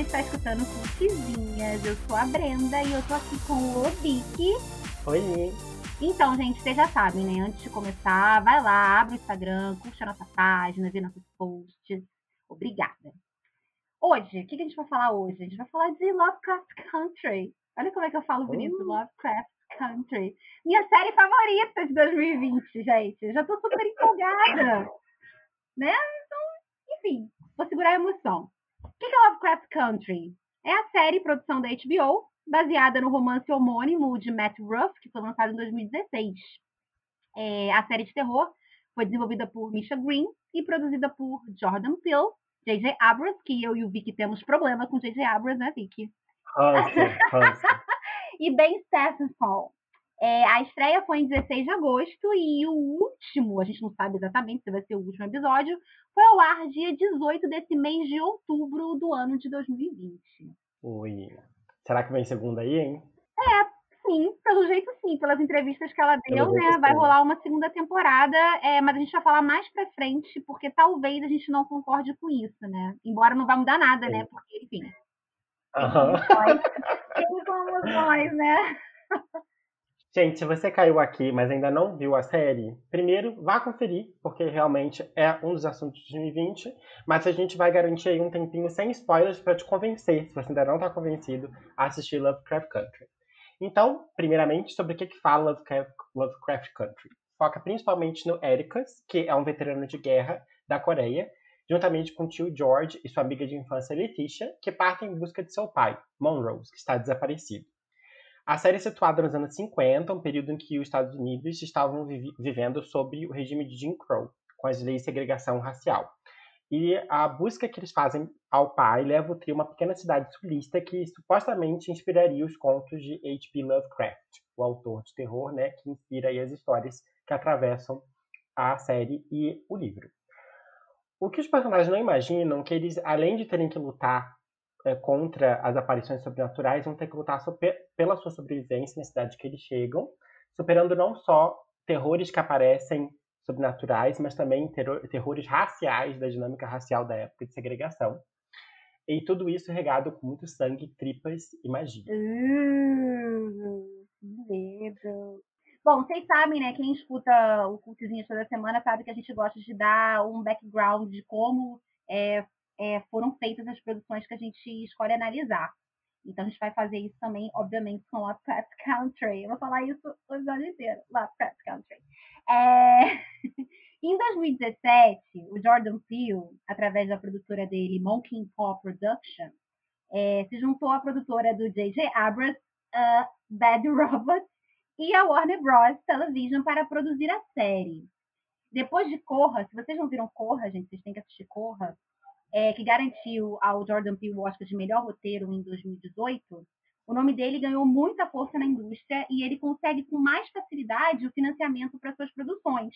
Você está escutando Cultizinhas. Eu sou a Brenda e eu tô aqui com o Obique. Oi. Então, gente, vocês já sabem, né? Antes de começar, vai lá, abre o Instagram, curte a nossa página, vê nossos posts. Obrigada. Hoje, o que a gente vai falar hoje? A gente vai falar de Lovecraft Country. Olha como é que eu falo bonito, uh. Lovecraft Country. Minha série favorita de 2020, gente. Eu já tô super empolgada. né? Então, enfim, vou segurar a emoção. O que é Lovecraft Country? É a série produção da HBO, baseada no romance homônimo de Matt Ruff, que foi lançado em 2016. É, a série de terror foi desenvolvida por Misha Green e produzida por Jordan Peele, J.J. Abrams, que eu e o Vicky temos problema com J.J. Abrams, né, Vicky? e Ben Stephenson. É, a estreia foi em 16 de agosto e o último, a gente não sabe exatamente se vai ser o último episódio, foi ao ar dia 18 desse mês de outubro do ano de 2020. Ui. Será que vem segunda aí, hein? É, sim, pelo jeito sim, pelas entrevistas que ela deu, né? Vai rolar uma segunda temporada, é, mas a gente vai falar mais pra frente, porque talvez a gente não concorde com isso, né? Embora não vá mudar nada, né? sim. né? Porque, enfim. Uhum. Somos nós, né? Gente, se você caiu aqui, mas ainda não viu a série, primeiro vá conferir, porque realmente é um dos assuntos de 2020, mas a gente vai garantir aí um tempinho sem spoilers para te convencer, se você ainda não está convencido, a assistir Lovecraft Country. Então, primeiramente, sobre o que, que fala Lovecraft, Country. Foca principalmente no Ericus, que é um veterano de guerra da Coreia, juntamente com o tio George e sua amiga de infância Letitia, que partem em busca de seu pai, Monrose, que está desaparecido. A série é situada nos anos 50, um período em que os Estados Unidos estavam vi vivendo sob o regime de Jim Crow, com as leis de segregação racial. E a busca que eles fazem ao pai leva o trio a uma pequena cidade sulista que supostamente inspiraria os contos de H.P. Lovecraft, o autor de terror, né, que inspira as histórias que atravessam a série e o livro. O que os personagens não imaginam é que eles, além de terem que lutar é, contra as aparições sobrenaturais vão ter que lutar pela sua sobrevivência na cidade que eles chegam, superando não só terrores que aparecem sobrenaturais, mas também terror, terrores raciais da dinâmica racial da época de segregação. E tudo isso regado com muito sangue, tripas e magia. Uh, medo. Bom, vocês sabem, né? Quem escuta o Cultizinho toda semana sabe que a gente gosta de dar um background de como é, é, foram feitas as produções que a gente escolhe analisar. Então a gente vai fazer isso também, obviamente, com Lovecraft Country. Eu vou falar isso o episódio inteiro, Lovecraft Country. É... em 2017, o Jordan Peele, através da produtora dele, Monkey Paw Production, é, se juntou à produtora do J.J. Abrams, Bad Robot, e a Warner Bros. Television para produzir a série. Depois de Corra, se vocês não viram Corra, gente, vocês têm que assistir Corra, é, que garantiu ao Jordan Peele o Oscar de melhor roteiro em 2018, o nome dele ganhou muita força na indústria e ele consegue com mais facilidade o financiamento para suas produções.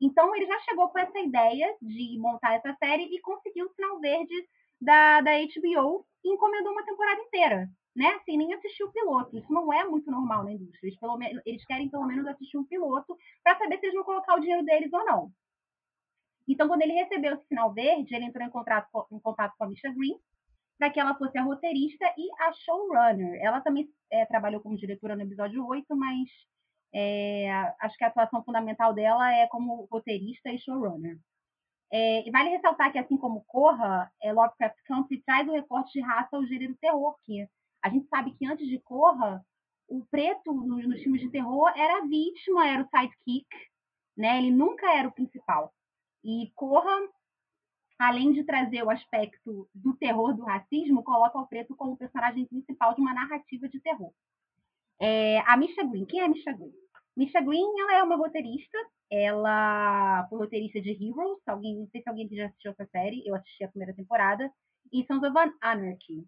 Então ele já chegou com essa ideia de montar essa série e conseguiu o sinal verde da, da HBO e encomendou uma temporada inteira, né? Sem nem assistir o piloto. Isso não é muito normal na indústria. Eles, pelo menos, eles querem pelo menos assistir um piloto para saber se eles vão colocar o dinheiro deles ou não. Então, quando ele recebeu esse sinal verde, ele entrou em contato com, em contato com a Misha Green para que ela fosse a roteirista e a showrunner. Ela também é, trabalhou como diretora no episódio 8, mas é, acho que a atuação fundamental dela é como roteirista e showrunner. É, e vale ressaltar que, assim como Corra, é, Lovecraft Country traz o recorte de raça ao gênero terror, que a gente sabe que antes de Corra, o preto nos, nos filmes de terror era a vítima, era o sidekick, né? Ele nunca era o principal. E Corra, além de trazer o aspecto do terror do racismo, coloca o preto como personagem principal de uma narrativa de terror. É, a Misha Green, quem é a Misha Green? Misha Green, ela é uma roteirista, ela foi roteirista de Heroes, alguém, não sei se alguém já assistiu essa série, eu assisti a primeira temporada, e Sons of Anarchy.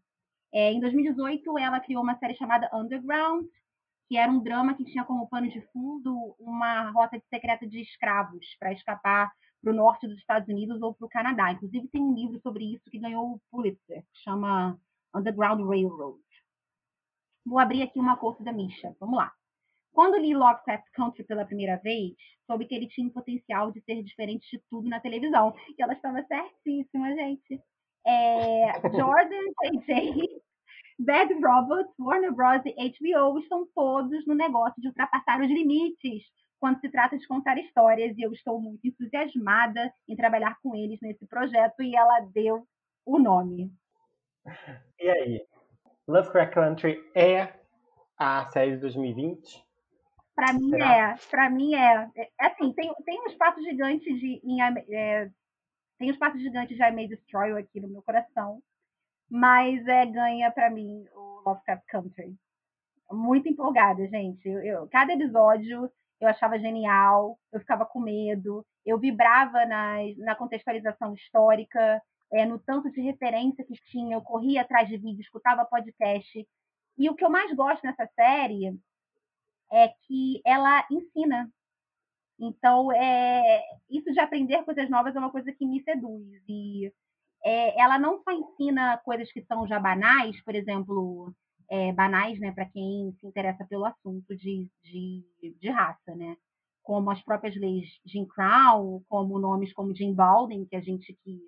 É, em 2018, ela criou uma série chamada Underground, que era um drama que tinha como pano de fundo uma rota secreta de escravos para escapar para o norte dos Estados Unidos ou para o Canadá. Inclusive, tem um livro sobre isso que ganhou o Pulitzer, que chama Underground Railroad. Vou abrir aqui uma coisa da Misha. Vamos lá. Quando li Lovecraft Country pela primeira vez, soube que ele tinha o potencial de ser diferente de tudo na televisão. E ela estava certíssima, gente. É, Jordan, JJ, Bad Robots, Warner Bros. e HBO estão todos no negócio de ultrapassar os limites quando se trata de contar histórias e eu estou muito entusiasmada em trabalhar com eles nesse projeto e ela deu o nome. E aí? Lovecraft Country é a série de 2020? Para mim Será? é, para mim é. é. Assim, tem, tem um espaço gigante de em, é, tem um espaço gigante de I May Destroy aqui no meu coração, mas é ganha para mim o Lovecraft Country. Muito empolgada, gente. Eu, eu, cada episódio eu achava genial, eu ficava com medo, eu vibrava na, na contextualização histórica, é, no tanto de referência que tinha, eu corria atrás de vídeo, escutava podcast. E o que eu mais gosto nessa série é que ela ensina. Então, é, isso de aprender coisas novas é uma coisa que me seduz. E é, ela não só ensina coisas que são já banais, por exemplo, é, banais, né, para quem se interessa pelo assunto de, de, de, raça, né? Como as próprias leis Jim Crow, como nomes como Jim Baldwin, que a gente que,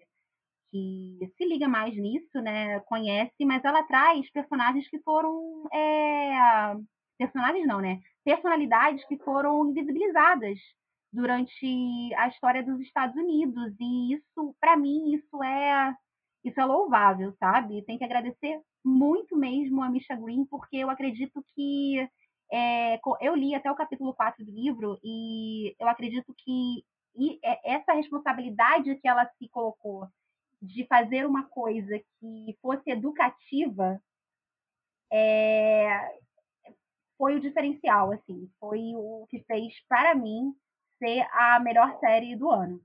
que se liga mais nisso, né, conhece, mas ela traz personagens que foram é, personagens não, né? Personalidades que foram invisibilizadas durante a história dos Estados Unidos e isso, para mim, isso é isso é louvável, sabe? Tem que agradecer muito mesmo a Misha Green, porque eu acredito que é, eu li até o capítulo 4 do livro e eu acredito que é, essa responsabilidade que ela se colocou de fazer uma coisa que fosse educativa é, foi o diferencial, assim, foi o que fez para mim ser a melhor série do ano.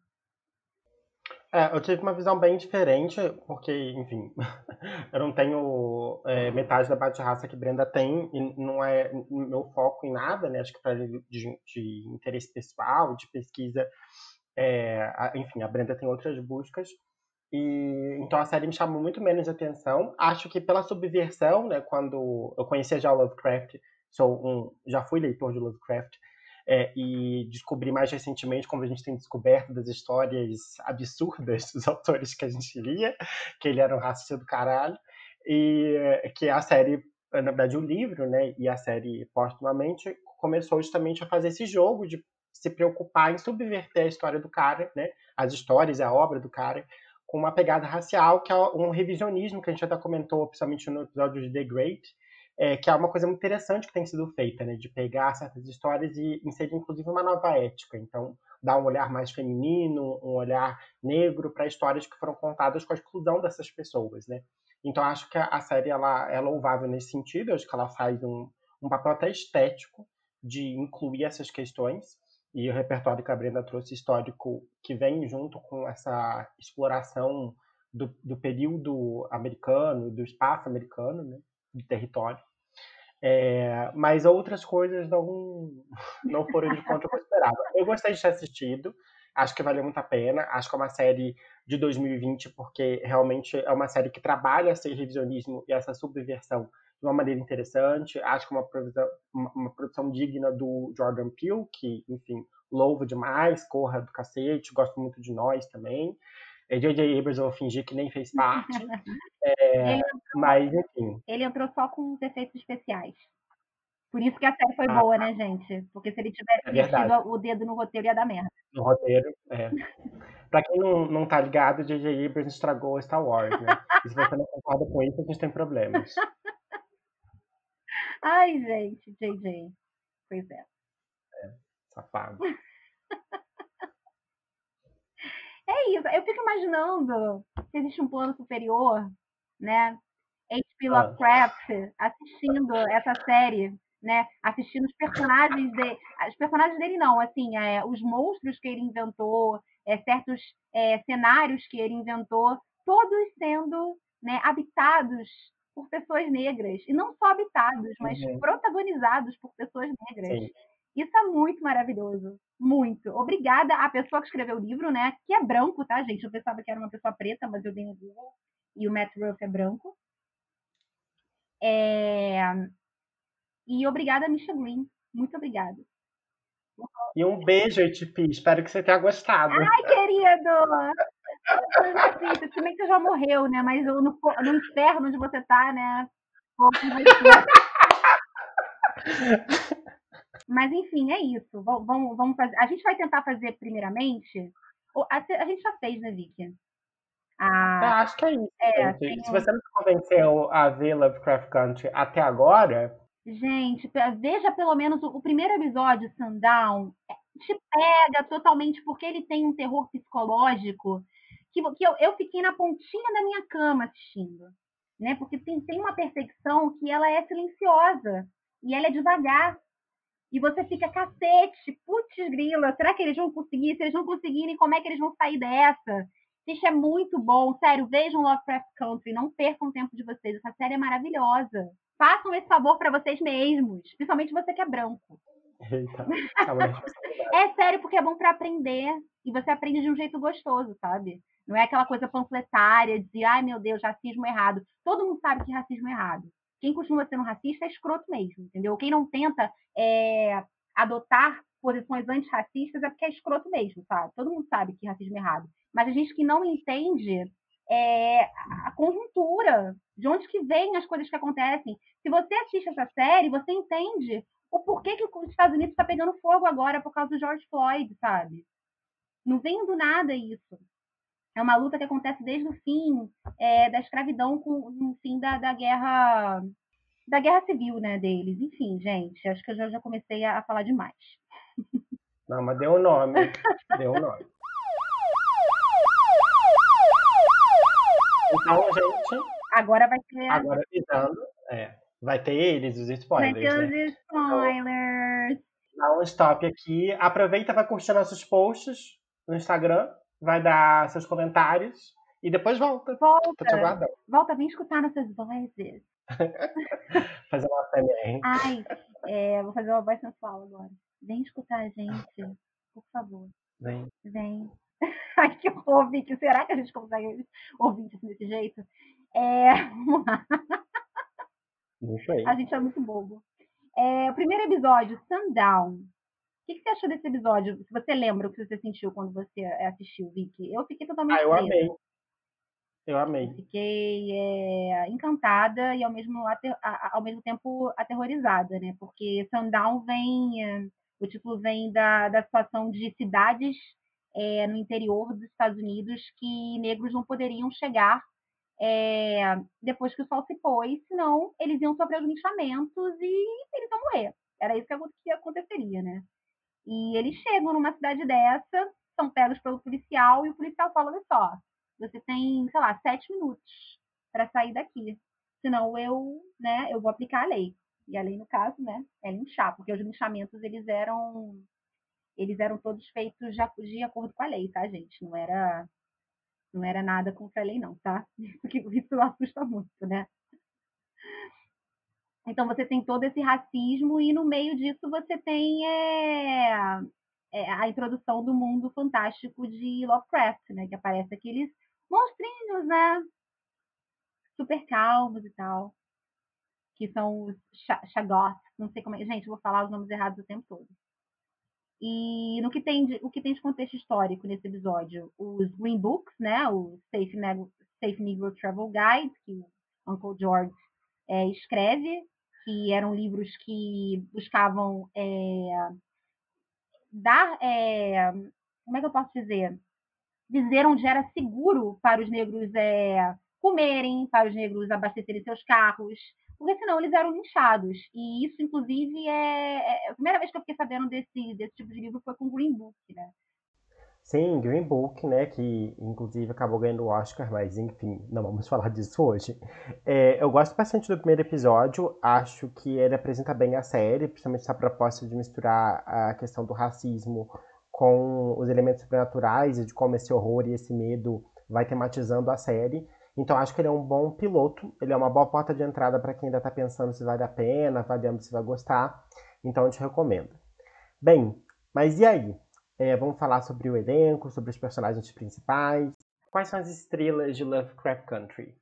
É, eu tive uma visão bem diferente, porque, enfim, eu não tenho é, metade da bate-raça que Brenda tem, e não é meu foco em nada, né? Acho que para de, de, interesse pessoal, de pesquisa, é, a, enfim, a Brenda tem outras buscas. E, então a série me chamou muito menos atenção. Acho que pela subversão, né? Quando eu conhecia já o Lovecraft, sou um, já fui leitor de Lovecraft, é, e descobri mais recentemente, como a gente tem descoberto das histórias absurdas dos autores que a gente lia, que ele era um racista do caralho, e que a série, na verdade o livro, né, e a série postumamente, começou justamente a fazer esse jogo de se preocupar em subverter a história do cara, né, as histórias, a obra do cara, com uma pegada racial, que é um revisionismo que a gente até comentou, principalmente no episódio de The Great, é, que é uma coisa muito interessante que tem sido feita, né, de pegar certas histórias e inserir inclusive uma nova ética. Então, dar um olhar mais feminino, um olhar negro para histórias que foram contadas com a exclusão dessas pessoas, né? Então, acho que a série ela é louvável nesse sentido, acho que ela faz um, um papel até estético de incluir essas questões e o repertório que a Brenda trouxe histórico que vem junto com essa exploração do, do período americano, do espaço americano, né? De território. É, mas outras coisas não, não foram de conta que eu esperava. Eu gostei de ter assistido, acho que valeu muito a pena. Acho que é uma série de 2020, porque realmente é uma série que trabalha esse revisionismo e essa subversão de uma maneira interessante. Acho que é uma produção, uma, produção digna do Jordan Peele, que, enfim, louvo demais, corra do cacete, gosto muito de nós também. J.J. Abrams eu vou fingir que nem fez parte. É, entrou, mas, enfim. Ele entrou só com os efeitos especiais. Por isso que a série foi ah, boa, tá. né, gente? Porque se ele tivesse é metido o dedo no roteiro, ia dar merda. No roteiro, é. pra quem não, não tá ligado, J.J. Abrams estragou Star Wars, né? E se você não concorda com isso, a gente tem problemas. Ai, gente, J.J. Pois é. É, safado. É isso. Eu fico imaginando se existe um plano superior, né? H.P. Ah. Lovecraft assistindo essa série, né? Assistindo os personagens dele. Os personagens dele não, assim, é, os monstros que ele inventou, é, certos é, cenários que ele inventou, todos sendo né, habitados por pessoas negras. E não só habitados, mas uhum. protagonizados por pessoas negras. Sim. Isso é muito maravilhoso. Muito. Obrigada à pessoa que escreveu o livro, né? Que é branco, tá, gente? Eu pensava que era uma pessoa preta, mas eu dei no Google. E o Matt Ruff é branco. É... E obrigada, Misha Green. Muito obrigada. E um beijo, HP. Espero que você tenha gostado. Ai, querido! Também que você já morreu, né? Mas no, no inferno onde você tá, né? Mas enfim, é isso. Vamos, vamos fazer. A gente vai tentar fazer primeiramente. A, a gente já fez, né, Vicky? Ah, acho que é isso. É, Se você não convenceu a ver Lovecraft Country até agora. Gente, veja pelo menos o, o primeiro episódio, Sundown, é, te pega totalmente, porque ele tem um terror psicológico que, que eu, eu fiquei na pontinha da minha cama assistindo. Né? Porque tem, tem uma perseguição que ela é silenciosa e ela é devagar. E você fica, cacete, putz grila, será que eles vão conseguir? Se eles não conseguirem, como é que eles vão sair dessa? Isso é muito bom, sério, vejam Lovecraft Country, não percam o tempo de vocês, essa série é maravilhosa. Façam esse favor para vocês mesmos, principalmente você que é branco. Eita, é sério, porque é bom para aprender e você aprende de um jeito gostoso, sabe? Não é aquela coisa panfletária de, ai meu Deus, racismo errado. Todo mundo sabe que racismo é errado. Quem ser um racista é escroto mesmo, entendeu? Quem não tenta é, adotar posições antirracistas é porque é escroto mesmo, sabe? Todo mundo sabe que racismo é errado mas a gente que não entende é, a conjuntura, de onde que vêm as coisas que acontecem. Se você assiste essa série, você entende o porquê que os Estados Unidos está pegando fogo agora por causa do George Floyd, sabe? Não vem do nada isso. É uma luta que acontece desde o fim é, da escravidão com o fim da, da guerra da guerra civil, né, deles. Enfim, gente, acho que eu já, já comecei a, a falar demais. Não, mas deu o um nome. deu o um nome. Então, gente. Agora vai ter. Agora avisando, é, vai ter eles, os spoilers. Vai ter os né? spoilers. Então, dá um stop aqui. Aproveita, vai curtir nossos posts no Instagram, vai dar seus comentários e depois volta. Volta. Tô te aguardando. Volta, vem escutar nossas vozes. fazer uma CMR. Ai, é, vou fazer uma voz sensual agora. Vem escutar a gente, por favor. Vem. Vem. Ai, que horror, Vicky. Será que a gente consegue ouvir isso desse jeito? É, vamos lá. A gente é muito bobo. É, o primeiro episódio, Sundown. O que, que, você achou desse episódio? Se você lembra o que você sentiu quando você assistiu, Vicky? Eu fiquei totalmente. Ah, eu presa. amei. Eu amei. Fiquei é, encantada e ao mesmo, ater, ao mesmo tempo aterrorizada, né? Porque Sundown vem. É, o título vem da, da situação de cidades é, no interior dos Estados Unidos que negros não poderiam chegar depois que o sol se pôs, senão eles iam sofrer os linchamentos e eles iam morrer. Era isso que aconteceria, né? E eles chegam numa cidade dessa, são pegos pelo policial e o policial fala: olha só, você tem, sei lá, sete minutos para sair daqui, senão eu, né, eu vou aplicar a lei. E a lei, no caso, né, é linchar, porque os linchamentos eles eram eles eram todos feitos de, acordo com a lei, tá, gente? Não era não era nada contra a lei, não, tá? Porque isso assusta muito, né? Então você tem todo esse racismo e no meio disso você tem é, é, a introdução do mundo fantástico de Lovecraft, né? Que aparece aqueles monstrinhos, né? Super calmos e tal. Que são os Shaggoths, não sei como é. Gente, vou falar os nomes errados o tempo todo. E no que tem de, o que tem de contexto histórico nesse episódio? Os Green Books, né? O Safe, Negro, Safe Negro Travel Guide, que o Uncle George é, escreve, que eram livros que buscavam é, dar. É, como é que eu posso dizer? Dizer onde era seguro para os negros é, comerem, para os negros abastecerem seus carros, porque senão eles eram linchados. E isso, inclusive, é, é a primeira vez que eu fiquei sabendo desse, desse tipo de livro foi com Green Book, né? Sim, Green Book, né, que inclusive acabou ganhando o Oscar, mas enfim, não vamos falar disso hoje. É, eu gosto bastante do primeiro episódio, acho que ele apresenta bem a série, principalmente essa proposta de misturar a questão do racismo com os elementos sobrenaturais e de como esse horror e esse medo vai tematizando a série. Então acho que ele é um bom piloto, ele é uma boa porta de entrada para quem ainda está pensando se vale a pena, avaliando se vai gostar. Então eu te recomendo. Bem, mas e aí? É, vamos falar sobre o elenco, sobre os personagens principais. Quais são as estrelas de Lovecraft Country?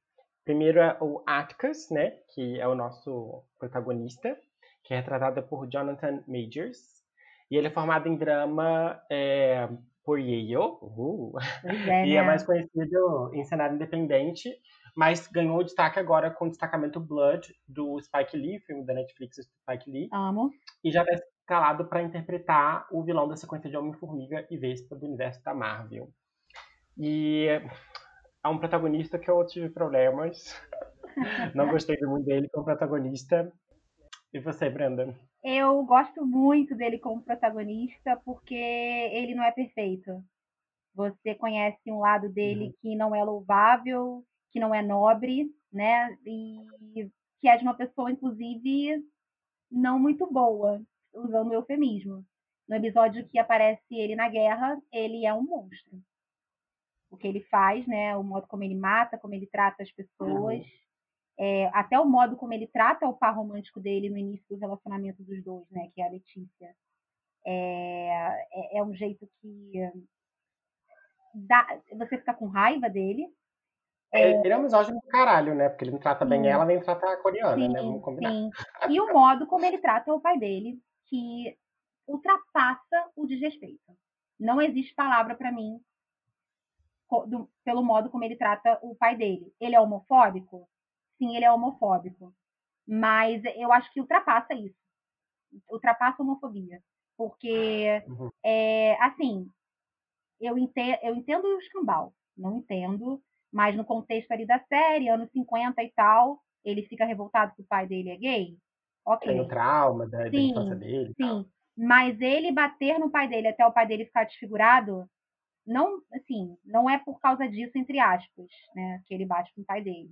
Primeiro é o Atticus, né, que é o nosso protagonista, que é retratado por Jonathan Majors. E ele é formado em drama é, por Yale, uh, é, e né? é mais conhecido em cenário independente, mas ganhou destaque agora com o destacamento Blood do Spike Lee, filme da Netflix do Spike Lee. Amo. E já está escalado para interpretar o vilão da sequência de Homem-Formiga e Vespa do universo da Marvel. E há um protagonista que eu tive problemas. Não gostei muito dele como protagonista. E você, Brenda? Eu gosto muito dele como protagonista porque ele não é perfeito. Você conhece um lado dele uhum. que não é louvável, que não é nobre, né? E que é de uma pessoa, inclusive, não muito boa, usando o eufemismo. No episódio que aparece ele na guerra, ele é um monstro. O que ele faz, né? O modo como ele mata, como ele trata as pessoas. Uhum é, até o modo como ele trata o par romântico dele no início do relacionamento dos dois, né, que é a Letícia. É, é, é um jeito que dá, você fica com raiva dele. É, ele é um misógino do caralho, né? Porque ele não trata sim. bem ela, nem trata a coreana, sim, né? Vamos combinar. Sim. E o modo como ele trata o pai dele, que ultrapassa o desrespeito. Não existe palavra para mim do, pelo modo como ele trata o pai dele. Ele é homofóbico? sim, ele é homofóbico. Mas eu acho que ultrapassa isso. Ultrapassa a homofobia. Porque, uhum. é, assim, eu entendo, eu entendo o escambau. Não entendo. Mas no contexto ali da série, anos 50 e tal, ele fica revoltado que o pai dele é gay. Ok. Tem o trauma da, sim, da infância dele. Sim. Mas ele bater no pai dele até o pai dele ficar desfigurado, não, assim, não é por causa disso, entre aspas, né, que ele bate no pai dele.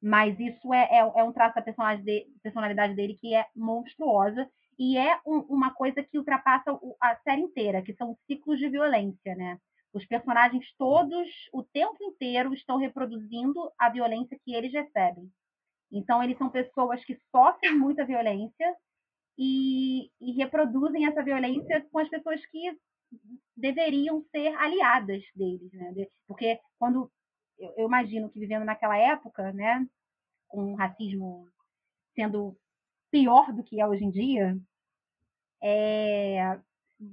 Mas isso é, é, é um traço da personalidade, de, personalidade dele que é monstruosa e é um, uma coisa que ultrapassa a série inteira, que são ciclos de violência, né? Os personagens todos, o tempo inteiro, estão reproduzindo a violência que eles recebem. Então, eles são pessoas que sofrem muita violência e, e reproduzem essa violência com as pessoas que deveriam ser aliadas deles, né? Porque quando eu, imagino que vivendo naquela época, né, com o racismo sendo pior do que é hoje em dia, é,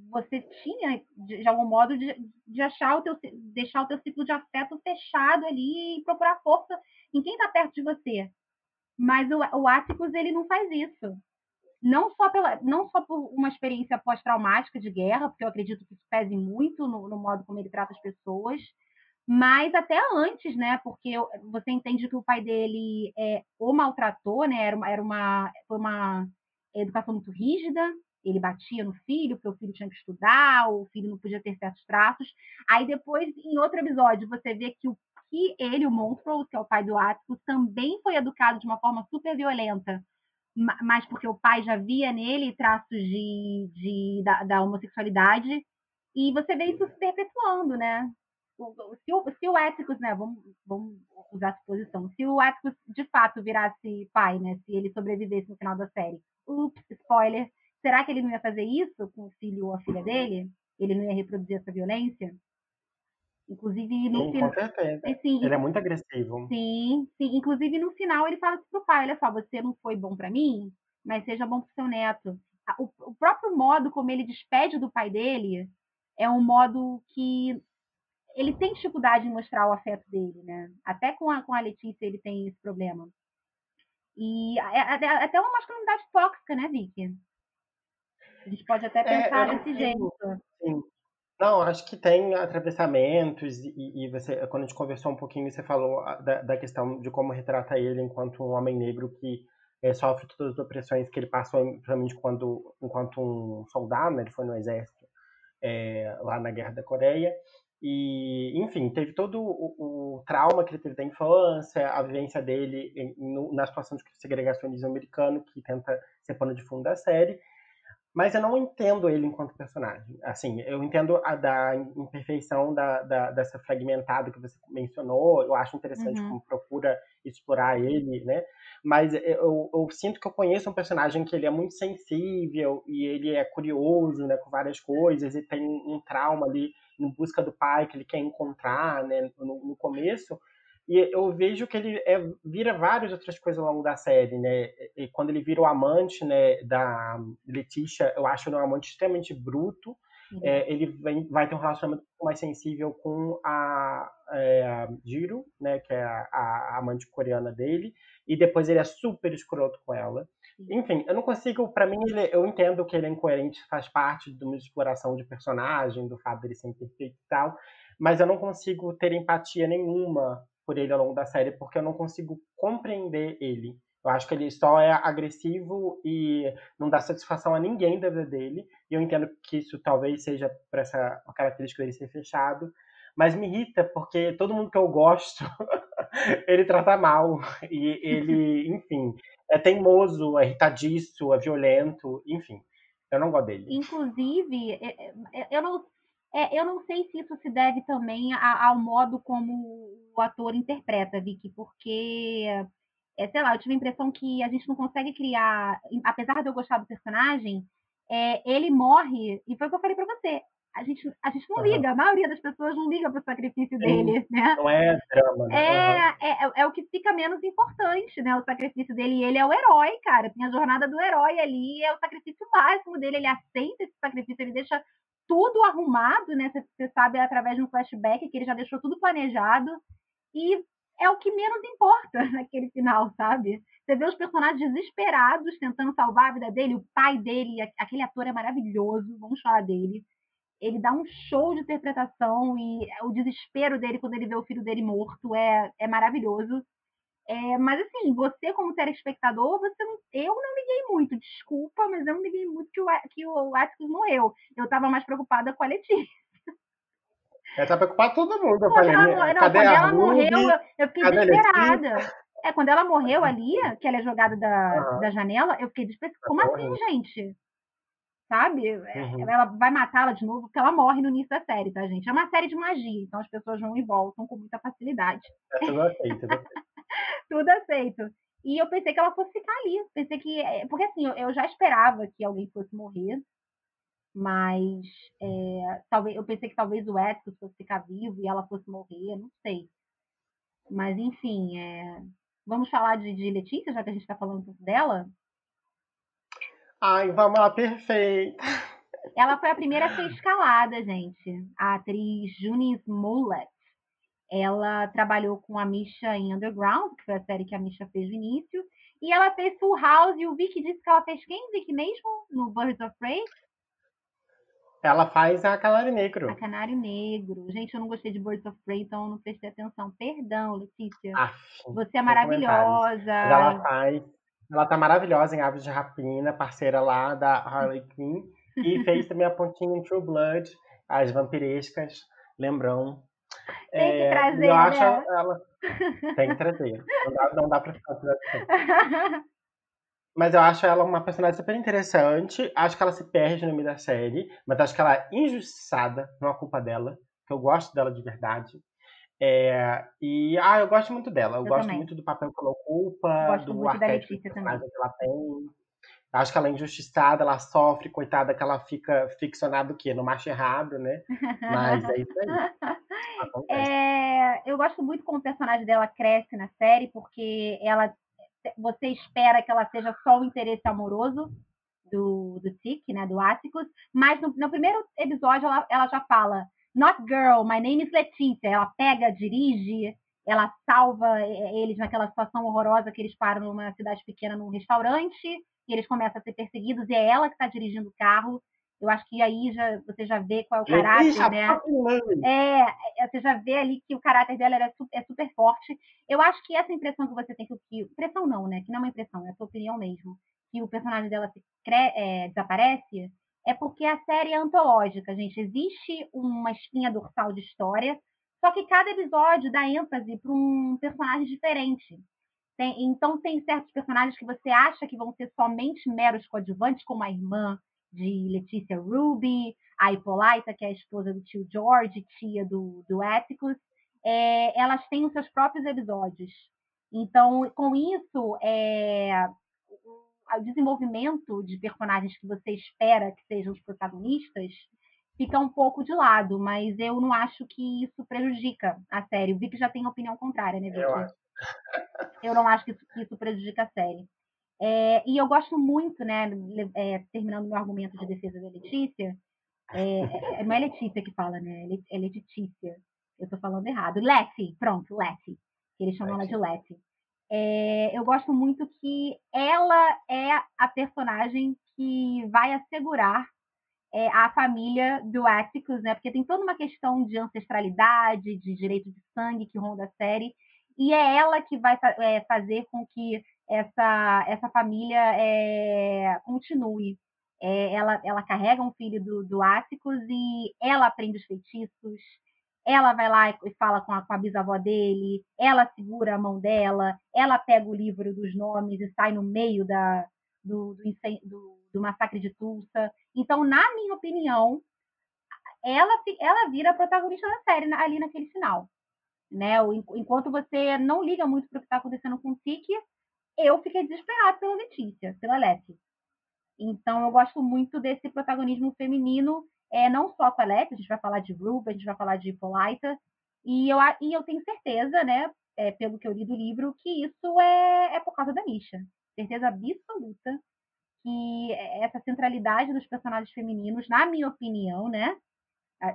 você tinha, de, de algum modo, de, de, achar o teu, deixar o teu ciclo de afeto fechado ali e procurar força em quem está perto de você. Mas o, o Atticus, ele não faz isso. Não só, pela, não só por uma experiência pós-traumática de guerra, porque eu acredito que isso pese muito no, no modo como ele trata as pessoas, mas até antes, né? Porque você entende que o pai dele é, o maltratou, né? Era uma, era uma, foi uma educação muito rígida. Ele batia no filho, porque o filho tinha que estudar, o filho não podia ter certos traços. Aí depois, em outro episódio, você vê que o que ele, o Montrose, que é o pai do Atticus, também foi educado de uma forma super violenta, mas porque o pai já via nele traços de, de da, da homossexualidade. E você vê isso se perpetuando, né? se o, se o Éticos, né, vamos, vamos usar a suposição, se o Éticos de fato virasse pai, né, se ele sobrevivesse no final da série, ups, spoiler, será que ele não ia fazer isso com o filho ou a filha dele? Ele não ia reproduzir essa violência? Inclusive no final. Sim, ele é muito agressivo. Sim, sim. Inclusive no final ele fala pro pai: olha só, você não foi bom para mim, mas seja bom pro seu neto. O, o próprio modo como ele despede do pai dele é um modo que ele tem dificuldade em mostrar o afeto dele, né? Até com a, com a Letícia ele tem esse problema. E é, é, é até uma masculinidade tóxica, né, Vicky? A gente pode até pensar é, desse jeito. Sim. Não, acho que tem atravessamentos e, e, você, quando a gente conversou um pouquinho, você falou da, da questão de como retrata ele enquanto um homem negro que é, sofre todas as opressões que ele passou, principalmente quando, enquanto um soldado, né, ele foi no exército é, lá na Guerra da Coreia. E, enfim, teve todo o, o, trauma que ele teve da infância, a vivência dele em, no, na situação de segregacionismo americano, que tenta ser pano de fundo da série. Mas eu não entendo ele enquanto personagem. Assim, eu entendo a da imperfeição da, da dessa fragmentada que você mencionou. Eu acho interessante uhum. como procura explorar ele, né? Mas eu, eu, sinto que eu conheço um personagem que ele é muito sensível e ele é curioso, né, com várias coisas e tem um trauma ali em busca do pai que ele quer encontrar, né, no, no começo. E eu vejo que ele é, vira várias outras coisas ao longo da série, né? E quando ele vira o amante, né, da Letícia, eu acho ele um amante extremamente bruto. é, ele vem, vai ter um relacionamento mais sensível com a, é, a Jiro, né, que é a, a, amante coreana dele, e depois ele é super escroto com ela. Enfim, eu não consigo, para mim, ele, eu entendo que ele é incoerente, faz parte de uma exploração de personagem, do fato dele ser imperfeito e tal, mas eu não consigo ter empatia nenhuma por ele ao longo da série, porque eu não consigo compreender ele. Eu acho que ele só é agressivo e não dá satisfação a ninguém da vida dele. E eu entendo que isso talvez seja por essa característica dele ser fechado. Mas me irrita porque todo mundo que eu gosto, ele trata mal. E ele, enfim, é teimoso, é irritadiço, é violento, enfim. Eu não gosto dele. Inclusive, é, é, eu não, é, eu não sei se isso se deve também ao modo como o ator interpreta, Vicky, porque é, sei lá, eu tive a impressão que a gente não consegue criar, apesar de eu gostar do personagem, é, ele morre, e foi o que eu falei pra você, a gente, a gente não liga, a maioria das pessoas não liga pro sacrifício dele, né? Não é drama, né? É, é, é, o que fica menos importante, né? O sacrifício dele. E ele é o herói, cara. Tem a jornada do herói ali, é o sacrifício máximo dele. Ele aceita esse sacrifício, ele deixa tudo arrumado, né? Você sabe através de um flashback que ele já deixou tudo planejado. E é o que menos importa naquele final, sabe? Você vê os personagens desesperados tentando salvar a vida dele, o pai dele, aquele ator é maravilhoso, vamos falar dele. Ele dá um show de interpretação e o desespero dele quando ele vê o filho dele morto é, é maravilhoso. É, mas assim, você como telespectador, você não, eu não liguei muito, desculpa, mas eu não liguei muito que o, que o Atticus morreu. Eu tava mais preocupada com a Letícia. Ela tá preocupada todo mundo. Eu falei, ela, não, quando ela morreu, eu, eu fiquei desesperada. É, quando ela morreu ali, que ela é jogada da, uhum. da janela, eu fiquei desesperada. Como assim, gente? Sabe? É, uhum. Ela vai matá-la de novo, porque ela morre no início da série, tá, gente? É uma série de magia, então as pessoas vão e voltam com muita facilidade. É tudo aceito, tudo aceito. tudo aceito. E eu pensei que ela fosse ficar ali. Pensei que. É, porque assim, eu, eu já esperava que alguém fosse morrer mas é, talvez eu pensei que talvez o Edson fosse ficar vivo e ela fosse morrer, não sei. Mas enfim, é, vamos falar de, de, Letícia, já que a gente está falando dela. Ai, vamos lá, perfeita. Ela foi a primeira a ser escalada, gente. A atriz Juni Smollett. Ela trabalhou com a Misha em Underground, que foi a série que a Misha fez no início. E ela fez Full House, e o Vicky disse que ela fez quem, Vicky, mesmo? No Birds of Prey? Ela faz a Canário Negro. A Canário Negro. Gente, eu não gostei de Birds of Prey, então eu não prestei atenção. Perdão, Letícia. Você é maravilhosa. Mas ela faz. Ela tá maravilhosa em Aves de Rapina, parceira lá da Harley Quinn. E fez também a pontinha em True Blood, as vampirescas, lembrão. Tem que é, trazer, eu acho né? ela. Tem que trazer. Não dá, não dá pra ficar Mas eu acho ela uma personagem super interessante. Acho que ela se perde no meio da série, mas acho que ela é injustiçada, não é culpa dela, que eu gosto dela de verdade. É, e ah, eu gosto muito dela. Eu, eu gosto também. muito do papel que ela ocupa, do arquétipo que ela tem. Acho que ela é injustiçada, ela sofre, coitada, que ela fica ficcionada o quê? No macho errado, né? Mas é isso aí. É, eu gosto muito como o personagem dela cresce na série, porque ela você espera que ela seja só o interesse amoroso do, do Tic, né, do Atticus, mas no, no primeiro episódio ela, ela, já fala Not girl, my name is Letícia. Ela pega, dirige, ela salva eles naquela situação horrorosa que eles param numa cidade pequena num restaurante e eles começam a ser perseguidos e é ela que está dirigindo o carro eu acho que aí já, você já vê qual é o caráter, né? É, é, você já vê ali que o caráter dela é super, é super forte. Eu acho que essa impressão que você tem, que, que impressão não, né? Que não é uma impressão, é a sua opinião mesmo. Que o personagem dela se é, desaparece, é porque a série é antológica, gente. Existe uma espinha dorsal de história, só que cada episódio dá ênfase para um personagem diferente. Tem, então tem certos personagens que você acha que vão ser somente meros coadjuvantes, como a irmã, de Letícia Ruby, a Hippolyta, que é a esposa do tio George, tia do, do Atticus, é, elas têm os seus próprios episódios. Então, com isso, é, o desenvolvimento de personagens que você espera que sejam os protagonistas fica um pouco de lado, mas eu não acho que isso prejudica a série. O Vic já tem opinião contrária, né, Vic? Eu, eu não acho que isso, que isso prejudica a série. É, e eu gosto muito, né, é, terminando meu argumento de defesa da Letícia, É, é, não é Letícia que fala, né? É Letícia. Eu tô falando errado. Letty, pronto, Letty. Eles chamam Letty. ela de Letty. É, eu gosto muito que ela é a personagem que vai assegurar é, a família do Atticus, né? Porque tem toda uma questão de ancestralidade, de direito de sangue que ronda a série, e é ela que vai é, fazer com que essa, essa família é, continue. É, ela, ela carrega um filho do, do Atticus e ela aprende os feitiços, ela vai lá e fala com a, com a bisavó dele, ela segura a mão dela, ela pega o livro dos nomes e sai no meio da, do, do, do, do massacre de Tulsa. Então, na minha opinião, ela, ela vira a protagonista da série ali naquele final. Né? Enquanto você não liga muito para o que está acontecendo com o Tiki, eu fiquei desesperada pela Letícia, pela Letty. Então, eu gosto muito desse protagonismo feminino é, não só com a Alex, a gente vai falar de Ruby, a gente vai falar de Polita, e eu, e eu tenho certeza, né, é, pelo que eu li do livro, que isso é, é por causa da Misha. Certeza absoluta que essa centralidade dos personagens femininos, na minha opinião, né,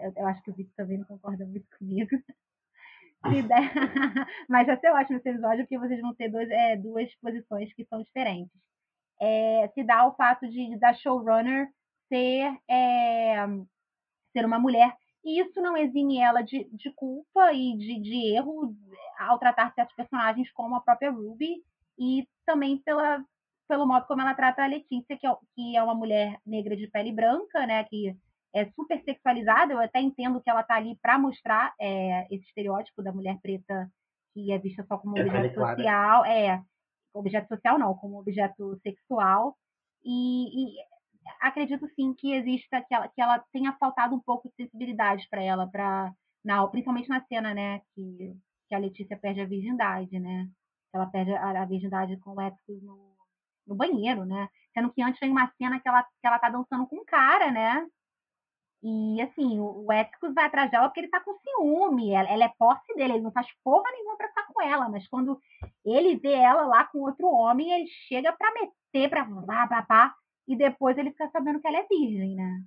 eu, eu acho que o Vitor também não concorda muito comigo, mas vai ser ótimo esse episódio, porque vocês vão ter dois, é, duas posições que são diferentes. É, se dá o fato de da showrunner ser, é, ser uma mulher. E isso não exime ela de, de culpa e de, de erro ao tratar certos personagens como a própria Ruby e também pela, pelo modo como ela trata a Letícia, que é, que é uma mulher negra de pele branca, né, que é super sexualizada. Eu até entendo que ela tá ali para mostrar é, esse estereótipo da mulher preta que é vista só como é objeto social, é objeto social não, como objeto sexual. E, e acredito sim que exista que ela, que ela tenha faltado um pouco de sensibilidade para ela, para principalmente na cena, né, que, que a Letícia perde a virgindade, né? Ela perde a, a virgindade com o Exos no, no banheiro, né? Sendo que antes tem uma cena que ela, que ela tá dançando com um cara, né? E assim, o, o vai atrás dela porque ele tá com ciúme, ela, ela, é posse dele, ele não faz porra nenhuma pra ficar com ela, mas quando ele vê ela lá com outro homem, ele chega pra meter, pra pá, pá, pá e depois ele fica sabendo que ela é virgem, né?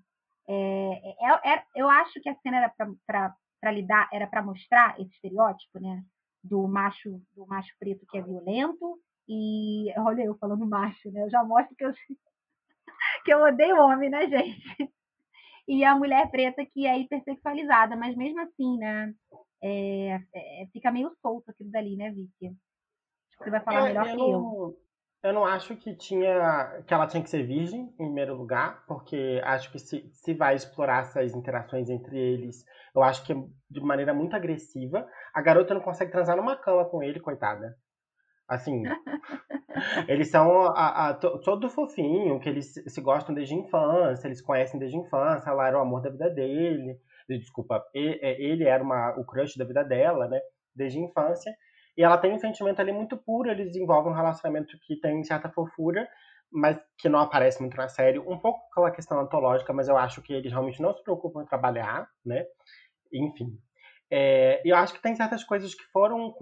É, é, é, eu acho que a cena era para lidar, era para mostrar esse estereótipo, né? Do macho, do macho preto que é violento e olha eu falando macho, né? Eu já mostro que eu que eu odeio homem, né, gente? E a mulher preta que é hipersexualizada, mas mesmo assim, né? É, é, fica meio solto aquilo dali, né, Vicky? Você vai falar é, melhor eu, que eu. Eu não acho que tinha que ela tinha que ser virgem, em primeiro lugar, porque acho que se, se vai explorar essas interações entre eles, eu acho que é de maneira muito agressiva. A garota não consegue transar numa cama com ele, coitada. Assim, eles são a, a, todo fofinho, que eles se gostam desde a infância, eles conhecem desde a infância, ela era o amor da vida dele. Desculpa, é, ele era uma, o crush da vida dela, né? Desde a infância. E ela tem um sentimento ali muito puro, eles desenvolvem um relacionamento que tem certa fofura, mas que não aparece muito na série. Um pouco aquela questão antológica, mas eu acho que eles realmente não se preocupam em trabalhar, né? Enfim. É, eu acho que tem certas coisas que foram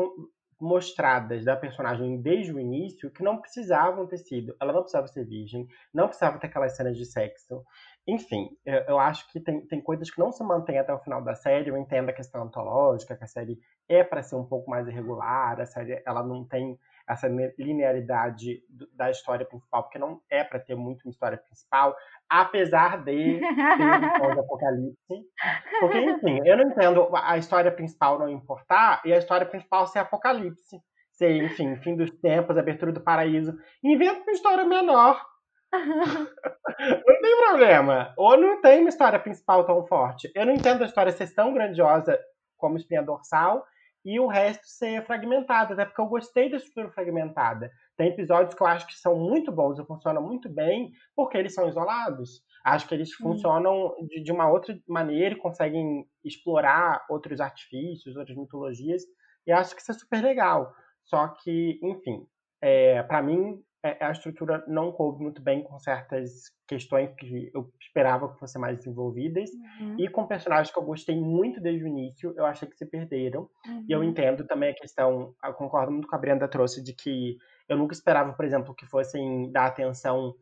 mostradas da personagem desde o início que não precisavam ter sido. Ela não precisava ser virgem, não precisava ter aquelas cenas de sexo. Enfim, eu acho que tem, tem coisas que não se mantêm até o final da série. Eu entendo a questão antológica, que a série é para ser um pouco mais irregular, a série ela não tem essa linearidade da história principal, porque não é para ter muito uma história principal, apesar de ter um apocalipse. Porque, enfim, eu não entendo a história principal não importar e a história principal ser apocalipse. Ser, enfim, fim dos tempos, abertura do paraíso. Inventa uma história menor. não tem problema. Ou não tem uma história principal tão forte. Eu não entendo a história ser tão grandiosa como Espinha Dorsal e o resto ser fragmentado, até porque eu gostei da estrutura fragmentada. Tem episódios que eu acho que são muito bons e funcionam muito bem porque eles são isolados. Acho que eles funcionam de, de, uma outra maneira e conseguem explorar outros artifícios, outras mitologias, e acho que isso é super legal. Só que, enfim, é, para mim, a estrutura não coube muito bem com certas questões que eu esperava que fossem mais desenvolvidas uhum. e com personagens que eu gostei muito desde o início, eu achei que se perderam. Uhum. E eu uhum. entendo também a questão, eu concordo muito com a Brenda trouxe de que eu nunca esperava, por exemplo, que fossem dar atenção